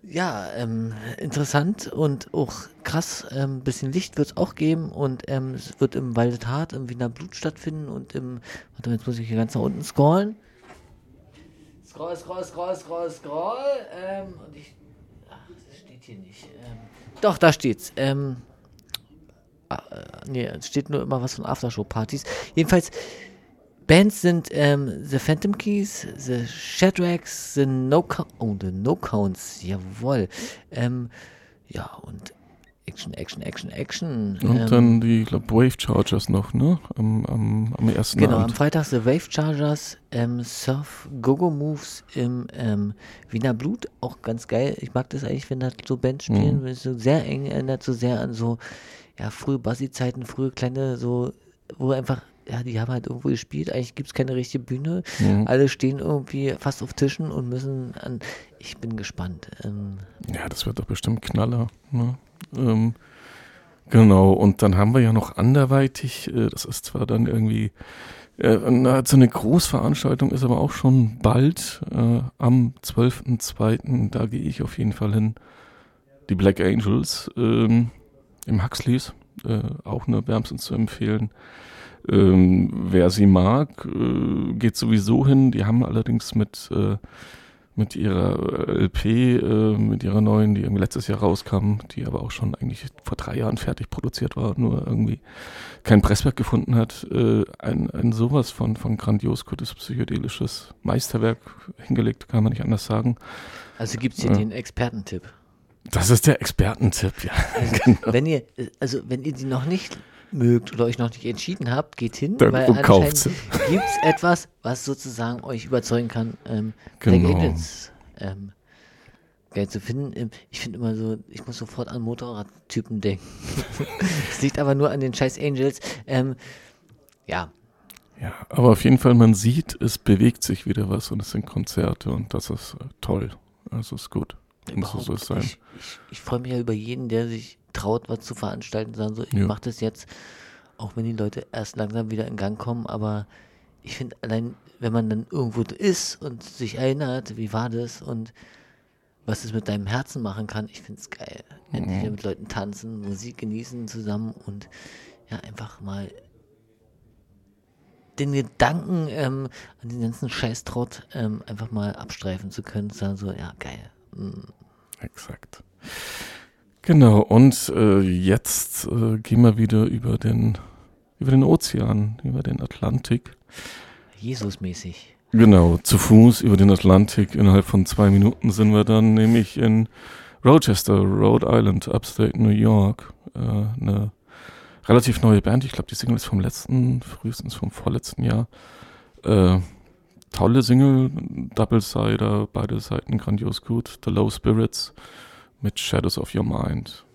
ja, ähm, interessant und auch krass. Ein ähm, bisschen Licht wird es auch geben und ähm, es wird im Waldtat im Wiener Blut stattfinden und im, warte mal, jetzt muss ich hier ganz nach unten scrollen. Scroll, scroll, scroll, scroll, scroll. Ähm, und ich, ach, das steht hier nicht. Doch, da steht's. Ähm, nee, es steht nur immer was von Aftershow-Partys. Jedenfalls, Bands sind ähm, The Phantom Keys, The Shadracks, The No Count, oh, The No Counts, jawohl. Ähm, ja, und Action, Action, Action, Action. Und ähm, dann die, ich glaube, Wave Chargers noch, ne? Am, am, am ersten Genau, am Abend. Freitag The Wave Chargers, ähm, Surf Gogo Moves im ähm, Wiener Blut, auch ganz geil. Ich mag das eigentlich, wenn da so Bands spielen, Mhm. wenn es so sehr eng erinnert, so sehr an so, ja, frühe Bassi-Zeiten, frühe kleine, so, wo einfach, ja, die haben halt irgendwo gespielt, eigentlich gibt es keine richtige Bühne. Mhm. Alle stehen irgendwie fast auf Tischen und müssen an, ich bin gespannt. Ähm, Ja, das wird doch bestimmt Knaller. Ne? Ähm, genau, und dann haben wir ja noch anderweitig, äh, das ist zwar dann irgendwie, äh, so eine Großveranstaltung ist aber auch schon bald, äh, am 12.02., da gehe ich auf jeden Fall hin. Die Black Angels ähm, im Huxleys, äh, auch nur wärmstens zu empfehlen. Ähm, wer sie mag, äh, geht sowieso hin. Die haben allerdings mit äh, mit ihrer äh, LP, äh, mit ihrer neuen, die irgendwie letztes Jahr rauskam, die aber auch schon eigentlich vor drei Jahren fertig produziert war, nur irgendwie kein Presswerk gefunden hat, äh, ein, ein sowas von, von grandios gutes psychedelisches Meisterwerk hingelegt, kann man nicht anders sagen. also gibt es hier Ja. den Expertentipp. Das ist der Expertentipp, ja. <laughs> Also, genau. wenn ihr, also wenn ihr die noch nicht mögt oder euch noch nicht entschieden habt, geht hin, Dann weil und kauft anscheinend gibt es etwas, was sozusagen euch überzeugen kann, ähm, Genau. Angels ähm, geil zu finden. Ähm, Ich finde immer so, ich muss sofort an Motorradtypen denken. <laughs> Es liegt aber nur an den scheiß Angels. Ähm, ja, Ja, aber auf jeden Fall, man sieht, es bewegt sich wieder was und es sind Konzerte und das ist äh, toll. Also ist gut. Und so sein. Ich, ich, ich freue mich ja über jeden, der sich traut, was zu veranstalten, sagen so, ich Ja. mache das jetzt, auch wenn die Leute erst langsam wieder in Gang kommen, aber ich finde allein, wenn man dann irgendwo ist und sich erinnert, wie war das und was es mit deinem Herzen machen kann, ich finde es geil. Endlich Mhm. mit Leuten tanzen, Musik genießen zusammen und ja, einfach mal den Gedanken ähm, an den ganzen Scheißtrott ähm, einfach mal abstreifen zu können, zu sagen so, ja, geil. Mm exakt. Genau, und äh, jetzt äh, gehen wir wieder über den, über den Ozean, über den Atlantik. Jesusmäßig. Genau, zu Fuß über den Atlantik. Innerhalb von zwei Minuten sind wir dann nämlich in Rochester, Rhode Island, Upstate New York. Äh, eine relativ neue Band. Ich glaube, die Single ist vom letzten, frühestens vom vorletzten Jahr. Äh, tolle Single, Double-Sider, beide Seiten grandios gut. The Low Spirits mit Shadows of Your Mind.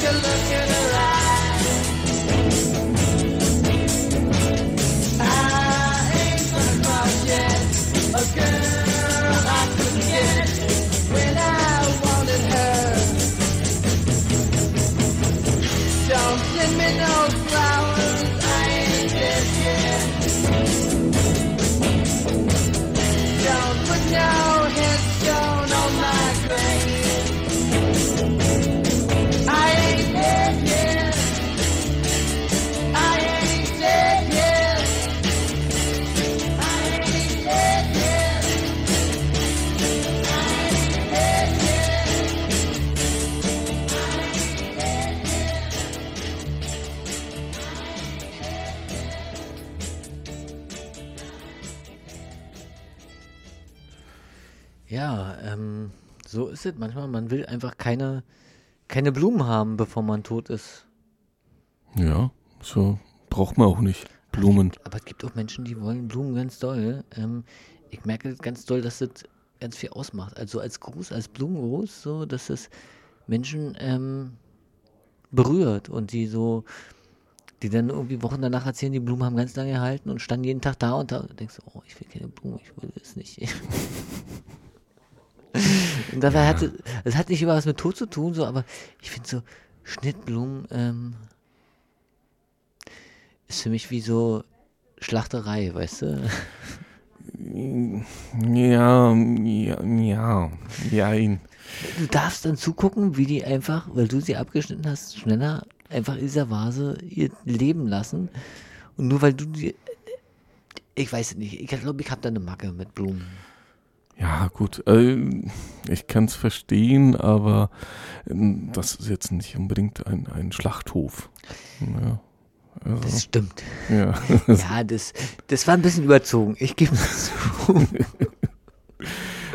take a look at Ja, ähm, so ist es manchmal. Man will einfach keine, keine Blumen haben, bevor man tot ist. Ja, so braucht man auch nicht. Blumen. Aber es gibt auch Menschen, die wollen Blumen ganz doll. Ähm, ich merke ganz doll, dass das ganz viel ausmacht. Also als Gruß, als Blumengruß, so, dass es Menschen ähm, berührt und die so, die dann irgendwie Wochen danach erzählen, die Blumen haben ganz lange gehalten und standen jeden Tag da und da und denkst oh, ich will keine Blumen, ich will es nicht. <laughs> <laughs> und dabei hat es, es hat nicht immer was mit Tod zu tun, so, aber ich finde so, Schnittblumen, ähm, ist für mich wie so Schlachterei, weißt du? Ja, ja, ja, jein. Du darfst dann zugucken, wie die einfach, weil du sie abgeschnitten hast, schneller einfach in dieser Vase ihr Leben lassen. Und nur weil du die. Ich weiß es nicht. Ich glaube, ich habe da eine Macke mit Blumen. Ja, gut. Äh, ich kann es verstehen, aber ähm, das ist jetzt nicht unbedingt ein, ein Schlachthof. Ja, also, Das stimmt. ja. <laughs> Ja, das, das war ein bisschen überzogen. Ich gebe es zu. <laughs>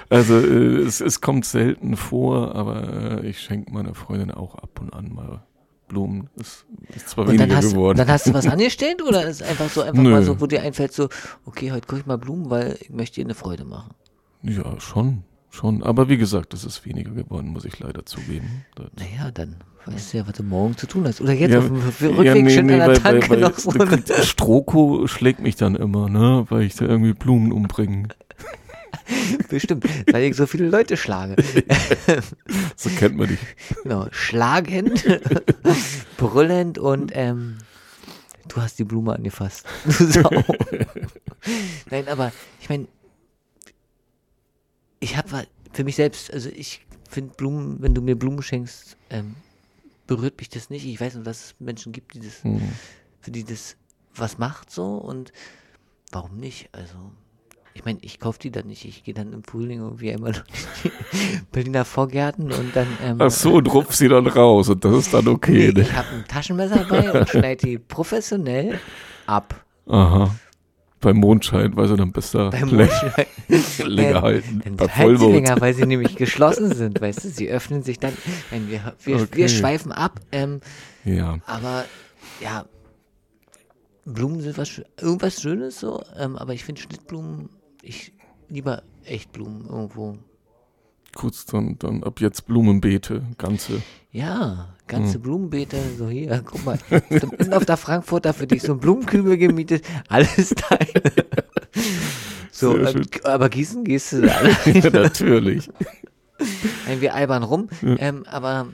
Also äh, es, es kommt selten vor, aber äh, ich schenke meiner Freundin auch ab und an mal Blumen. Es ist zwar Und weniger dann hast, geworden. dann hast du was <laughs> angestellt oder ist einfach so, einfach Nö. mal so, wo dir einfällt, so, okay, heute gucke ich mal Blumen, weil ich möchte ihr eine Freude machen. Ja, schon, schon. Aber wie gesagt, es ist weniger geworden, muss ich leider zugeben. Das, Naja, dann weißt du ja, was du morgen zu tun hast. Oder jetzt Ja, auf dem ja, Rückweg nee, schön nee, an der weil- Tanke weil- weil mit, <laughs> Stroko schlägt mich dann immer, ne, weil ich da irgendwie Blumen umbringe. <laughs> Bestimmt, weil ich so viele Leute schlage. <laughs> So kennt man dich. genau, schlagend, brüllend und ähm, du hast die Blume angefasst. Du Sau. Nein, aber ich meine, ich habe für mich selbst, also ich finde Blumen, wenn du mir Blumen schenkst, ähm, berührt mich das nicht. Ich weiß nur, dass es Menschen gibt, die das, Hm. für die das was macht so und warum nicht? Also ich meine, ich kaufe die dann nicht. Ich gehe dann im Frühling irgendwie einmal <laughs> durch die Berliner Vorgärten und dann. Ähm, Ach so, und rupf sie dann raus und das ist dann okay. nee, Ne? ich habe ein Taschenmesser dabei und schneide die professionell ab. Aha. Beim Mondschein, weil sie dann besser Beim lä- Mondschein. <laughs> länger halten. Dann halten sie länger, weil sie nämlich geschlossen sind, weißt du? Sie öffnen sich dann. Wir, wir, Okay. wir schweifen ab. Ähm, Ja. aber ja, Blumen sind was, irgendwas Schönes so, ähm, aber ich finde Schnittblumen, ich lieber Echtblumen irgendwo. Gut, dann, dann ab jetzt Blumenbeete, ganze. Ja, ganze Hm. Blumenbeete, so hier, guck mal, Ende auf der Frankfurter für dich so ein Blumenkübel gemietet, alles deine. <laughs> So, schön. aber gießen gehst du <laughs> alle. ja, natürlich. Wir albern rum, Ja. ähm, aber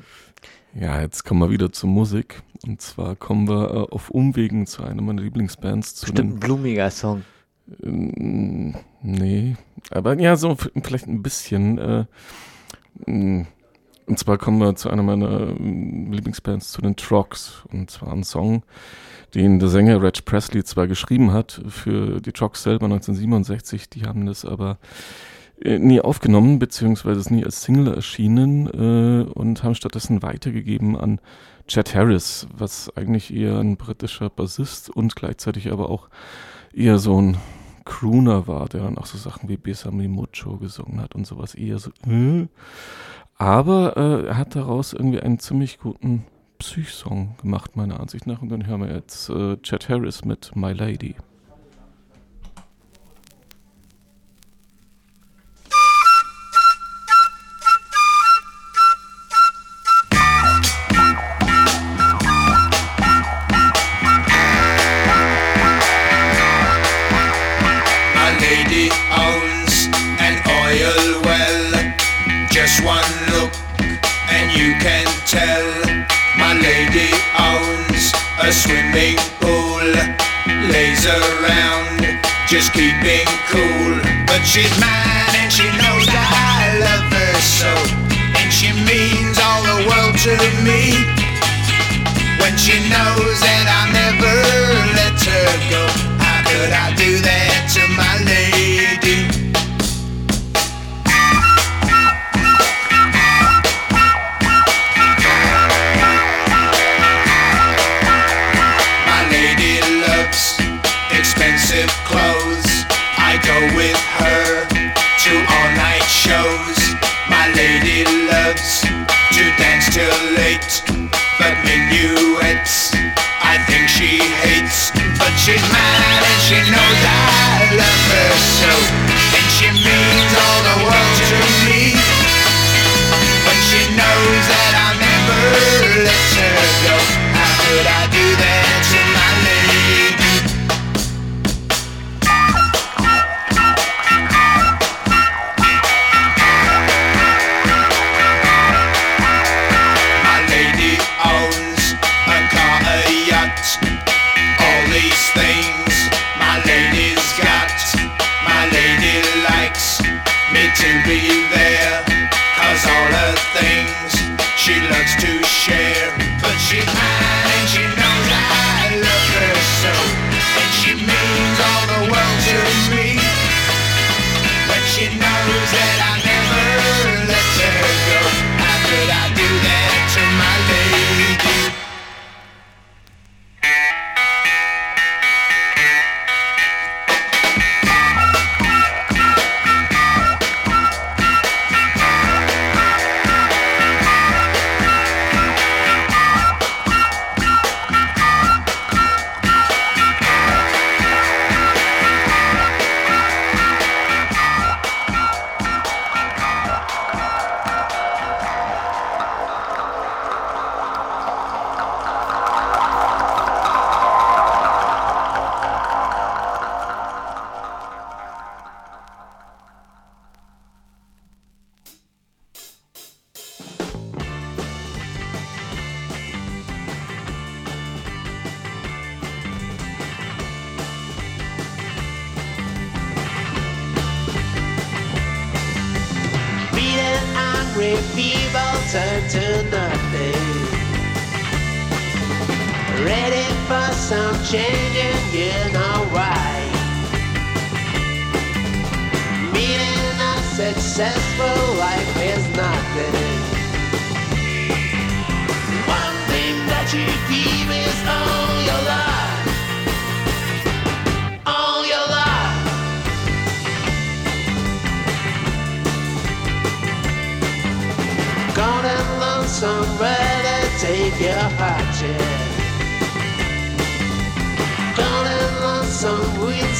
Ja, jetzt kommen wir wieder zur Musik. Und zwar kommen wir äh, auf Umwegen zu einer meiner Lieblingsbands. Zu bestimmt ein blumiger Song. Ähm, nee, aber ja, so vielleicht ein bisschen. Äh, mh, und zwar kommen wir zu einer meiner ähm, Lieblingsbands, zu den Trogs. Und zwar ein Song, den der Sänger Reg Presley zwar geschrieben hat für die Trogs selber 1967, die haben das aber äh, nie aufgenommen, beziehungsweise ist nie als Single erschienen äh, und haben stattdessen weitergegeben an Chet Harris, was eigentlich eher ein britischer Bassist und gleichzeitig aber auch eher so ein Crooner war, der dann auch so Sachen wie Besame Mucho gesungen hat und sowas eher so. Äh. Aber äh, er hat daraus irgendwie einen ziemlich guten Psych-Song gemacht, meiner Ansicht nach. Und dann hören wir jetzt äh, Chet Harris mit My Lady. Swimming pool. Lays around, just keeping cool. But she's mine and she knows that I love her so. And she means all the world to me. When she knows that I'll never let her go. How could I do that to my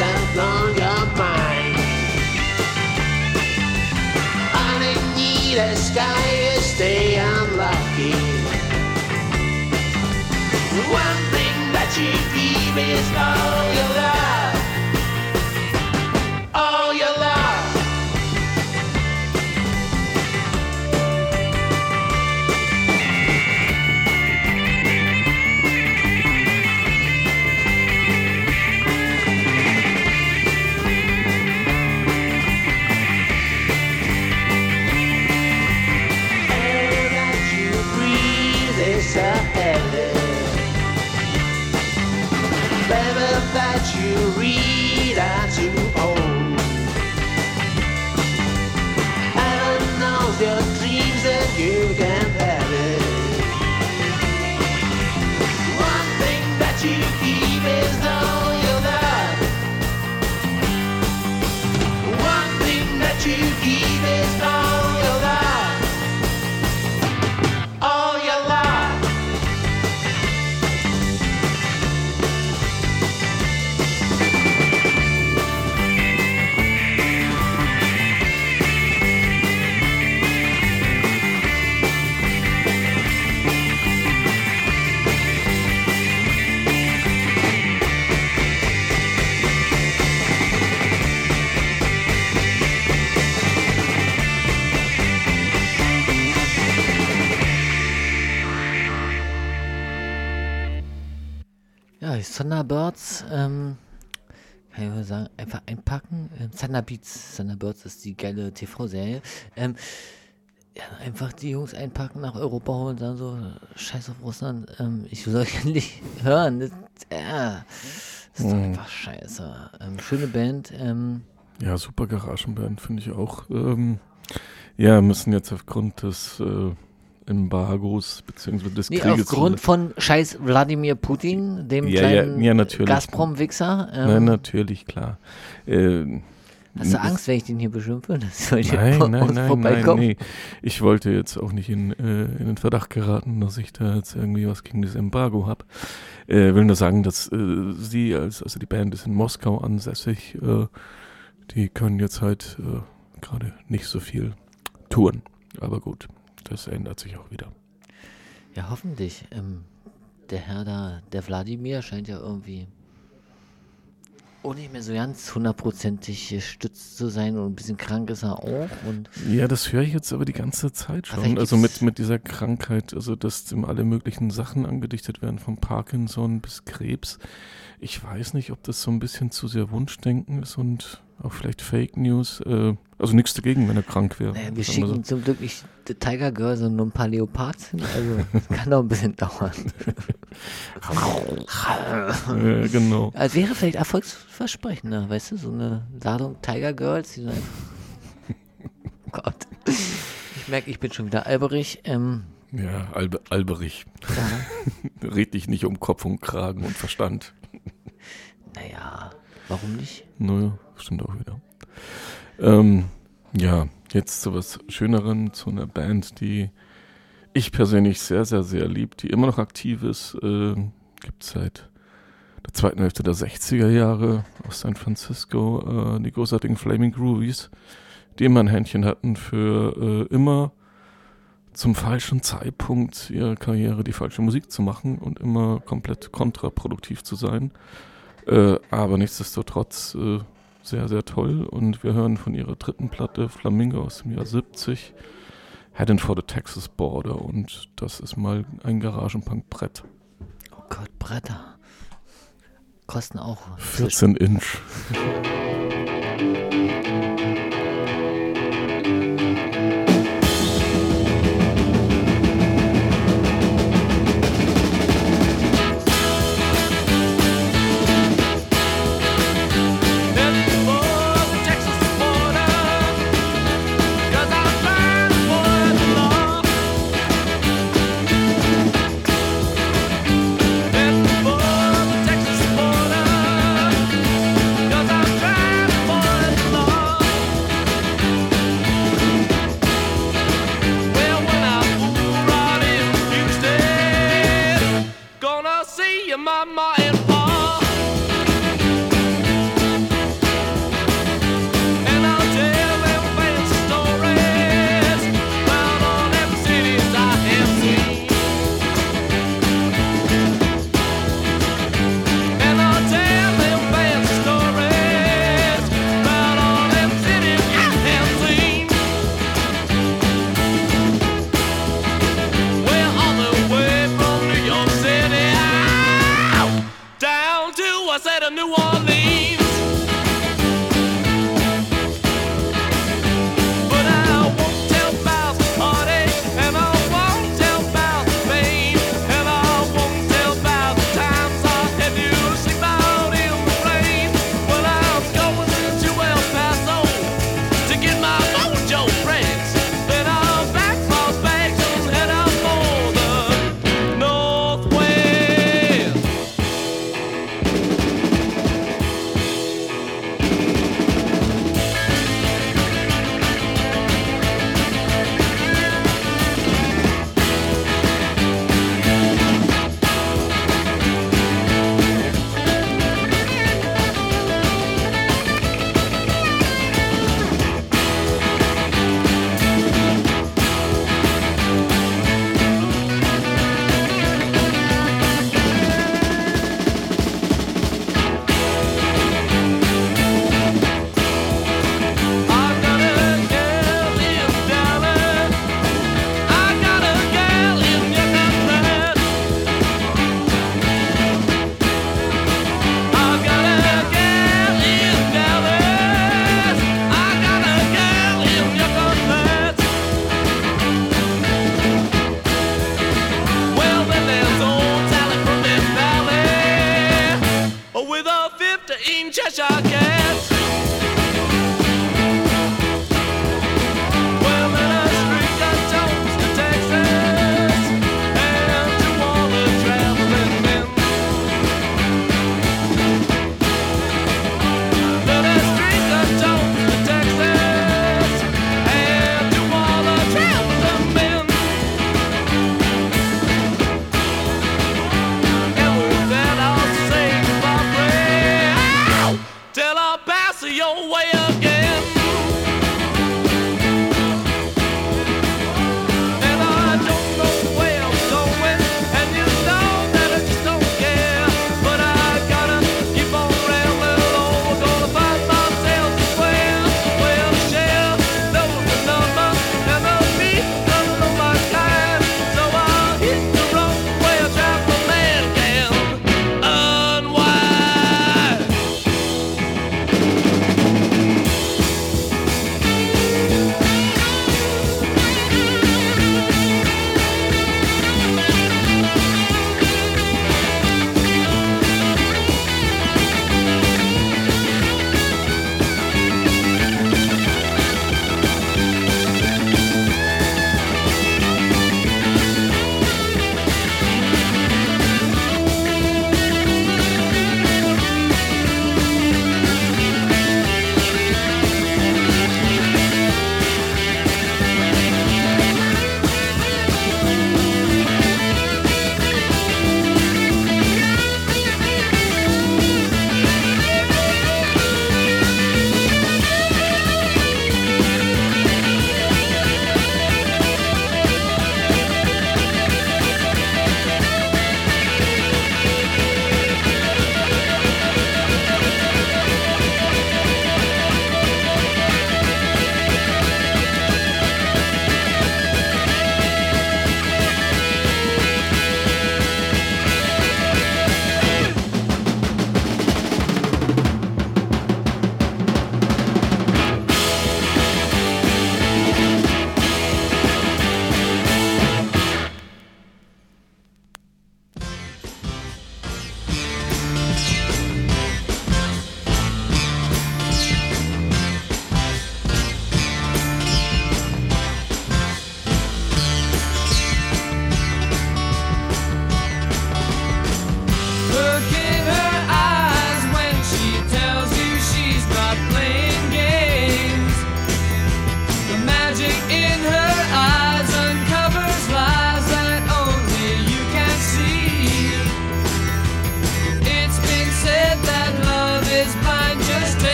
out on your mind. Underneath the sky, you stay unlucky. One thing that you keep is all your love. Thunderbirds, ähm, kann ich mal sagen, einfach einpacken. Ähm, Thunderbeats, Thunderbirds ist die geile TV-Serie. Ähm, ja, einfach die Jungs einpacken, nach Europa holen und sagen so, scheiß auf Russland, ähm, ich will euch nicht <laughs> hören. Das, ja, das ist doch Mhm. einfach scheiße. Ähm, schöne Band, ähm, Ja, super Garagenband, finde ich auch. Ähm, ja, müssen jetzt aufgrund des äh, Embargos beziehungsweise des nee, Krieges. aufgrund von scheiß Wladimir Putin, dem Ja, ja, kleinen ja, natürlich. Gazprom-Wichser. Ähm, Nein, natürlich, klar. Äh, Hast du Angst, wenn ich den hier beschimpfe? <laughs> Soll hier Nein, nein, nein, nein, vorbeikommen? nee. Ich wollte jetzt auch nicht in, äh, in den Verdacht geraten, dass ich da jetzt irgendwie was gegen das Embargo habe. Äh, will nur sagen, dass äh, sie, als, also die Band ist in Moskau ansässig, äh, die können jetzt halt äh, gerade nicht so viel touren. Aber gut, das ändert sich auch wieder. Ja, hoffentlich. Ähm, der Herr da, der Wladimir, scheint ja irgendwie auch nicht mehr so ganz hundertprozentig gestützt zu sein und ein bisschen krank ist er auch. Und Ja, das höre ich jetzt aber die ganze Zeit Aber schon. Also mit, mit dieser Krankheit, also dass ihm alle möglichen Sachen angedichtet werden, von Parkinson bis Krebs. Ich weiß nicht, ob das so ein bisschen zu sehr Wunschdenken ist und auch vielleicht Fake News. Äh, also nichts dagegen, wenn er krank wäre. naja, wir schicken zum Glück nicht Tiger Girl, sondern nur ein paar Leopards hin. Also, <laughs> das kann doch ein bisschen dauern. so. äh, genau. <laughs> Also wäre vielleicht erfolgsversprechender, weißt du, so eine Ladung Tiger Girls, die so. Oh Gott. Ich merke, ich bin schon wieder alberig. Ähm, Ja, Albe, Alberich. <laughs> Red dich nicht um Kopf und Kragen und Verstand. naja, warum nicht? Naja, stimmt auch wieder. Ähm, ja, jetzt zu was Schönerem, zu einer Band, die ich persönlich sehr, sehr, sehr lieb, die immer noch aktiv ist. Äh, Gibt seit der zweiten Hälfte der 60er Jahre aus San Francisco äh, die großartigen Flaming Groovies, die immer ein Händchen hatten für äh, immer zum falschen Zeitpunkt ihrer Karriere die falsche Musik zu machen und immer komplett kontraproduktiv zu sein. Äh, aber nichtsdestotrotz äh, sehr, sehr toll. Und wir hören von ihrer dritten Platte, Flamingo aus dem Jahr 70, Heading for the Texas Border. Und das ist mal ein Garagenpunk-Brett. Oh Gott, Bretter. Kosten auch. 14 Inch. <laughs>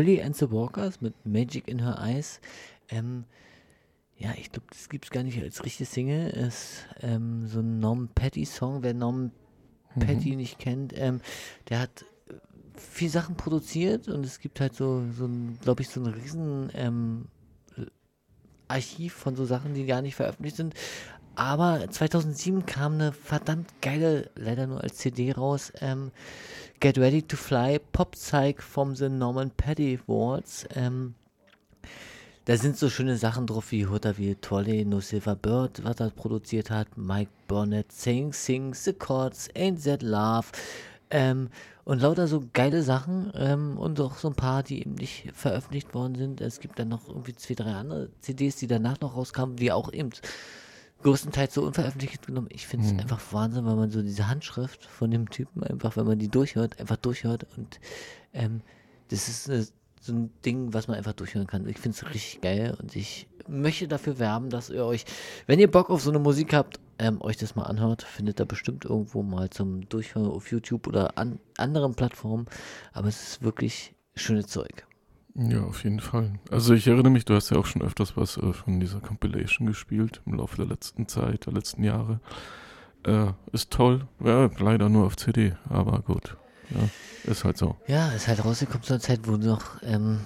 Willy and the Walkers mit Magic in Her Eyes. Ähm, ja, ich glaube, das gibt es gar nicht als richtige Single. Ist ähm, so ein Norman Petty Song. Wer Norman Mhm. Petty nicht kennt, ähm, der hat äh, viel Sachen produziert und es gibt halt so, so glaube ich, so ein riesen ähm, Archiv von so Sachen, die gar nicht veröffentlicht sind. Aber 2007 kam eine verdammt geile, leider nur als CD raus, ähm, Get Ready to Fly, Pop Psych from the Norman Petty Awards. Ähm, da sind so schöne Sachen drauf wie Hutter wie Tolle, No Silver Bird, was er produziert hat, Mike Burnett, Sing, Sing, The Chords, Ain't That Love. Ähm, und lauter so geile Sachen ähm, und auch so ein paar, die eben nicht veröffentlicht worden sind. Es gibt dann noch irgendwie zwei, drei andere CDs, die danach noch rauskamen, die auch eben größtenteils so unveröffentlicht genommen. Ich finde es Mhm. einfach Wahnsinn, weil man so diese Handschrift von dem Typen einfach, wenn man die durchhört, einfach durchhört und ähm, das ist eine, so ein Ding, was man einfach durchhören kann. Ich finde es richtig geil und ich möchte dafür werben, dass ihr euch, wenn ihr Bock auf so eine Musik habt, ähm, euch das mal anhört. Findet ihr bestimmt irgendwo mal zum Durchhören auf YouTube oder an anderen Plattformen. Aber es ist wirklich schönes Zeug. Ja, auf jeden Fall. Also ich erinnere mich, du hast ja auch schon öfters was äh, von dieser Compilation gespielt im Laufe der letzten Zeit, der letzten Jahre. Äh, ist toll. Ja, leider nur auf CD, aber gut. Ja, ist halt so. Ja, ist halt rausgekommen zu einer Zeit, wo noch ähm,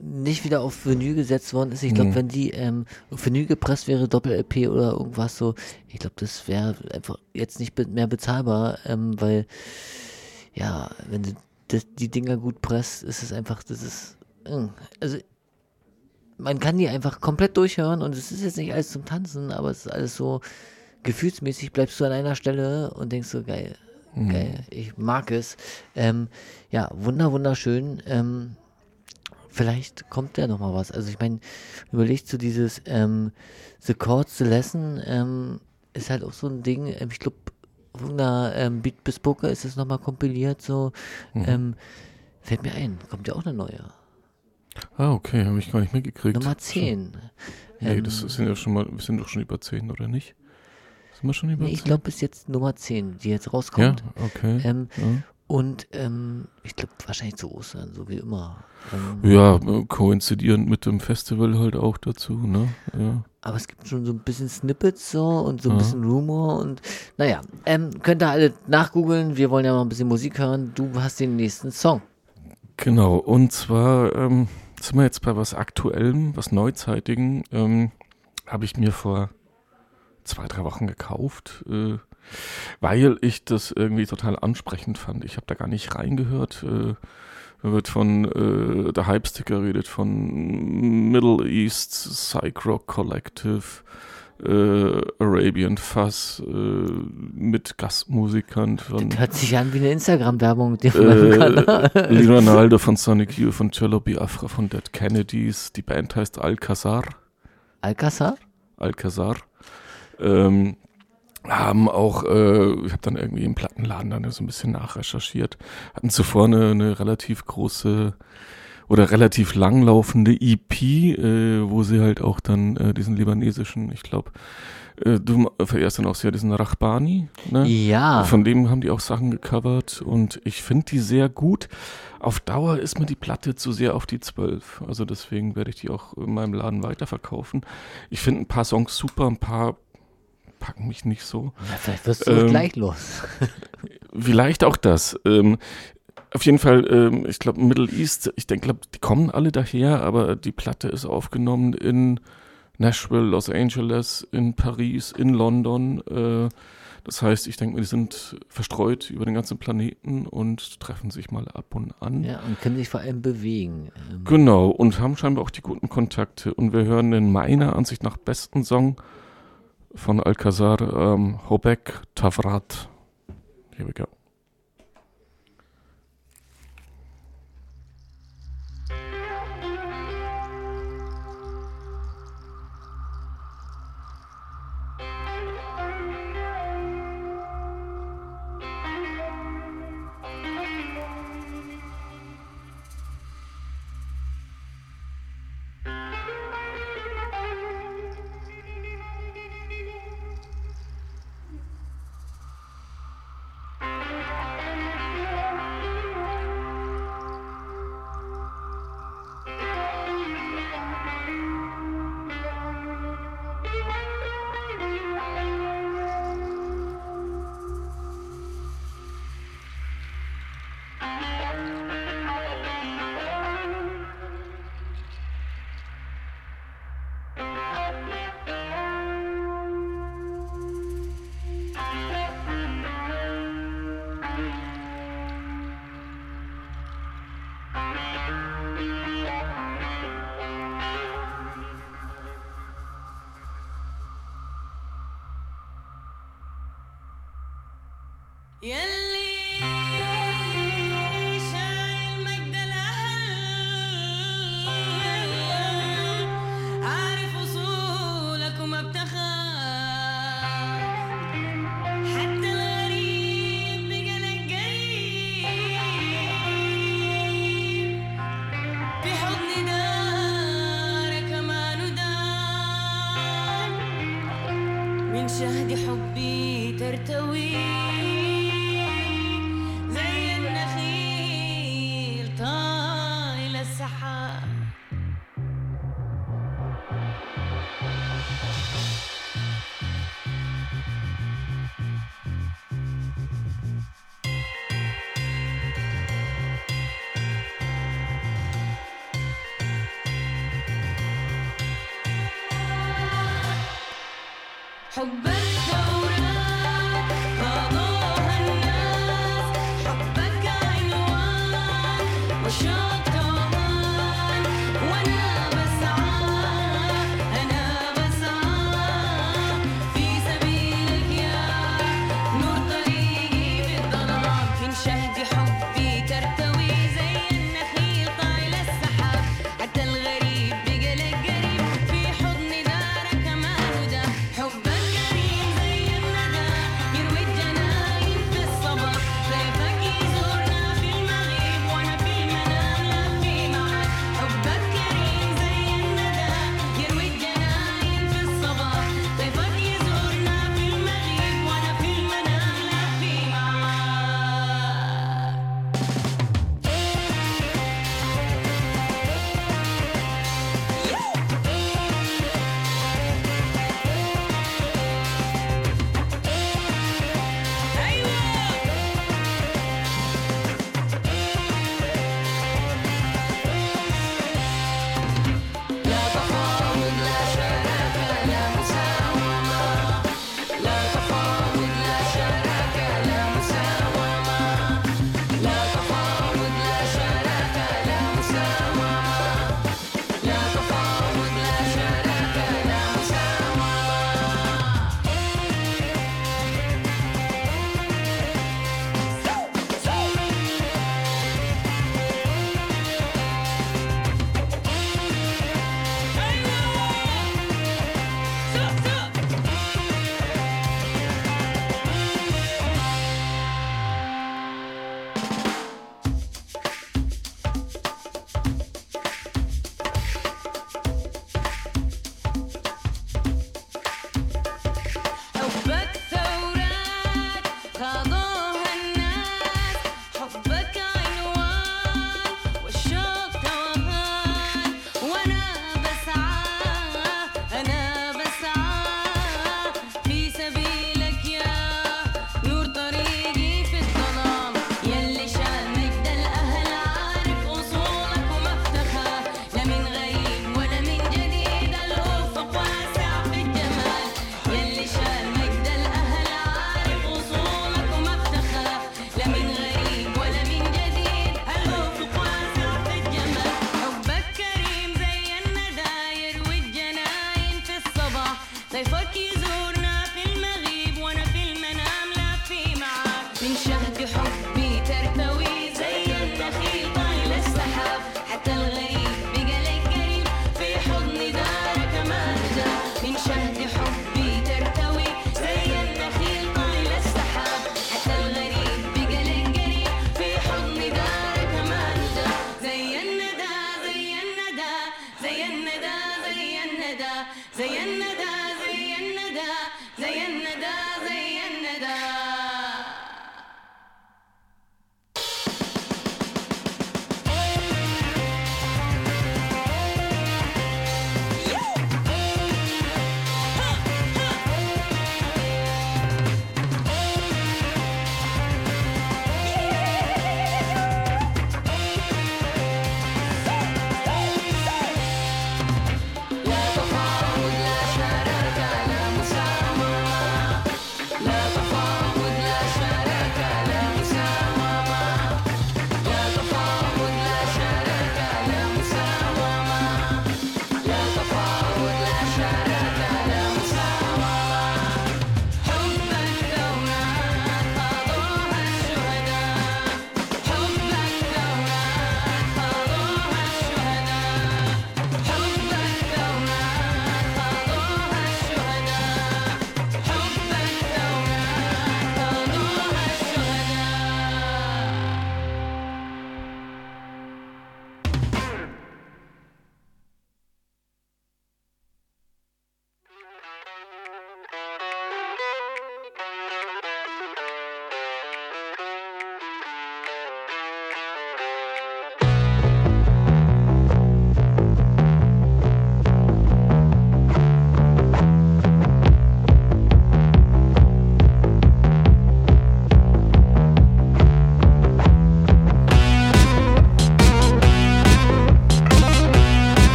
nicht wieder auf Vinyl gesetzt worden ist. Ich glaube, Mhm. wenn die ähm, auf Vinyl gepresst wäre, Doppel-LP oder irgendwas so, ich glaube, das wäre einfach jetzt nicht be mehr bezahlbar, ähm, weil, ja, wenn du das, die Dinger gut presst, ist es einfach, das ist, also man kann die einfach komplett durchhören und es ist jetzt nicht alles zum Tanzen, aber es ist alles so gefühlsmäßig, bleibst du an einer Stelle und denkst so, geil, Mhm. geil, ich mag es. Ähm, ja, wunder, wunderschön. Ähm, vielleicht kommt da noch mal was. Also ich meine, überlegt so dieses ähm, The Chords, The Lesson ähm, ist halt auch so ein Ding, ähm, ich glaube, auf irgendeiner ähm, Beat bis Poker ist es nochmal kompiliert, so, Mhm. fällt mir ein, kommt ja auch eine neue. Ah, okay, habe ich gar nicht mitgekriegt. Nummer 10. Nee, Ähm, das sind ja schon mal, wir sind doch schon über 10, oder nicht? Sind wir schon über Nee, 10? ich glaube, bis jetzt Nummer 10, die jetzt rauskommt. Ja, okay. Ähm, Ja. Und ähm, ich glaube, wahrscheinlich zu Ostern, so wie immer. Ähm, Ja, koinzidierend mit dem Festival halt auch dazu, ne? Ja. Aber es gibt schon so ein bisschen Snippets so und so ein Ja. bisschen Rumor und naja, ähm, könnt ihr alle nachgoogeln. Wir wollen ja mal ein bisschen Musik hören. Du hast den nächsten Song. Genau, und zwar ähm, sind wir jetzt bei was Aktuellem, was Neuzeitigem. Ähm, Habe ich mir vor zwei, drei Wochen gekauft, äh, weil ich das irgendwie total ansprechend fand. Ich habe da gar nicht reingehört. Äh, da wird von, äh, der Hype-Sticker redet von Middle East Psych Rock Collective. Äh, Arabian Fuzz äh, mit Gastmusikern von Das hört sich an wie eine Instagram-Werbung äh, Kanal. <laughs> Ronaldo von Sonic Youth, von Cello Biafra, von Dead Kennedys. Die Band heißt Alcazar. Alcazar? Alcazar. Ähm, haben auch, äh, ich habe dann irgendwie im Plattenladen dann so ein bisschen nachrecherchiert, hatten zuvor eine, eine relativ große oder relativ langlaufende EP, äh, wo sie halt auch dann äh, diesen libanesischen, ich glaube, äh, du verehrst dann auch sehr diesen Rachbani, ne? Ja. Von dem haben die auch Sachen gecovert und ich finde die sehr gut. Auf Dauer ist mir die Platte zu sehr auf die 12. Also deswegen werde ich die auch in meinem Laden weiterverkaufen. Ich finde ein paar Songs super, ein paar packen mich nicht so. Ja, vielleicht wirst du Ähm, gleich los. <laughs> Vielleicht auch das. Ähm, auf jeden Fall, ähm, ich glaube, Middle East, ich denke, die kommen alle daher, aber die Platte ist aufgenommen in Nashville, Los Angeles, in Paris, in London. Äh, das heißt, ich denke, die sind verstreut über den ganzen Planeten und treffen sich mal ab und an. Ja, und können sich vor allem bewegen. Ähm, Genau, und haben scheinbar auch die guten Kontakte. Und wir hören den meiner Ansicht nach besten Song von Alcazar, ähm, Hobek Tavrat. Here we go. حبك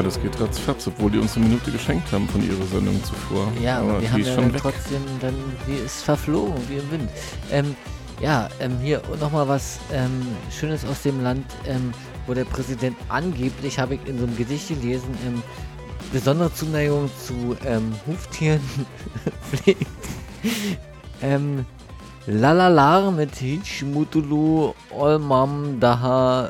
Ja, das geht ratzfatz, obwohl die uns eine Minute geschenkt haben von ihrer Sendung zuvor. Ja, aber, wir die haben ist ja schon dann trotzdem dann, die ist verflogen wie im Wind. Ähm, ja, ähm, hier nochmal was ähm, Schönes aus dem Land, ähm, wo der Präsident angeblich, habe ich in so einem Gedicht gelesen, ähm, besondere Zuneigung zu ähm, Huftieren <laughs> pflegt. ähm, Lalala mit Hitch Mutulu Olmam Daha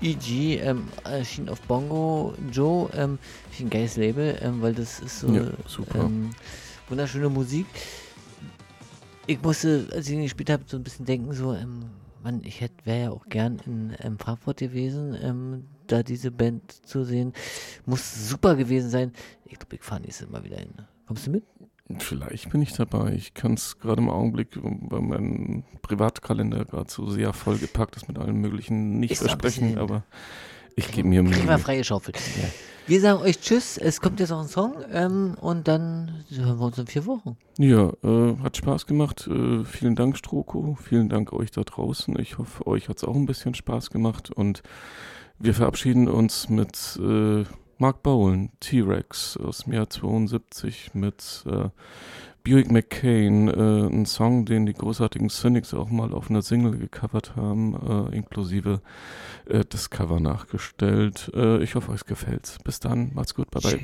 EG ähm, erschien auf Bongo Joe. Ähm, finde ich ein geiles Label, ähm, weil das ist so Ja. Ähm, wunderschöne Musik. Ich musste, als ich ihn gespielt habe, so ein bisschen denken, so, ähm, Mann, ich hätte wäre ja auch gern in ähm, Frankfurt gewesen, ähm, da diese Band zu sehen. Muss super gewesen sein. Ich glaube, ich fahre nächstes Mal wieder hin. Kommst du mit? Vielleicht bin ich dabei. Ich kann es gerade im Augenblick, weil mein Privatkalender gerade so sehr vollgepackt ist mit allen möglichen nicht versprechen, aber ich gebe mir Mühe. freie Schaufel. Wir sagen euch Tschüss. Es kommt jetzt noch ein Song ähm, und dann hören wir uns in vier Wochen. Ja, äh, hat Spaß gemacht. Äh, vielen Dank, Stroko. Vielen Dank euch da draußen. Ich hoffe, euch hat es auch ein bisschen Spaß gemacht. Und wir verabschieden uns mit äh, Mark Bowen, T-Rex aus dem Jahr 72 mit äh, Buick McCain, äh, ein Song, den die großartigen Cynics auch mal auf einer Single gecovert haben, äh, inklusive äh, das Cover nachgestellt. Äh, ich hoffe, euch gefällt's. Bis dann, macht's gut, bye bye.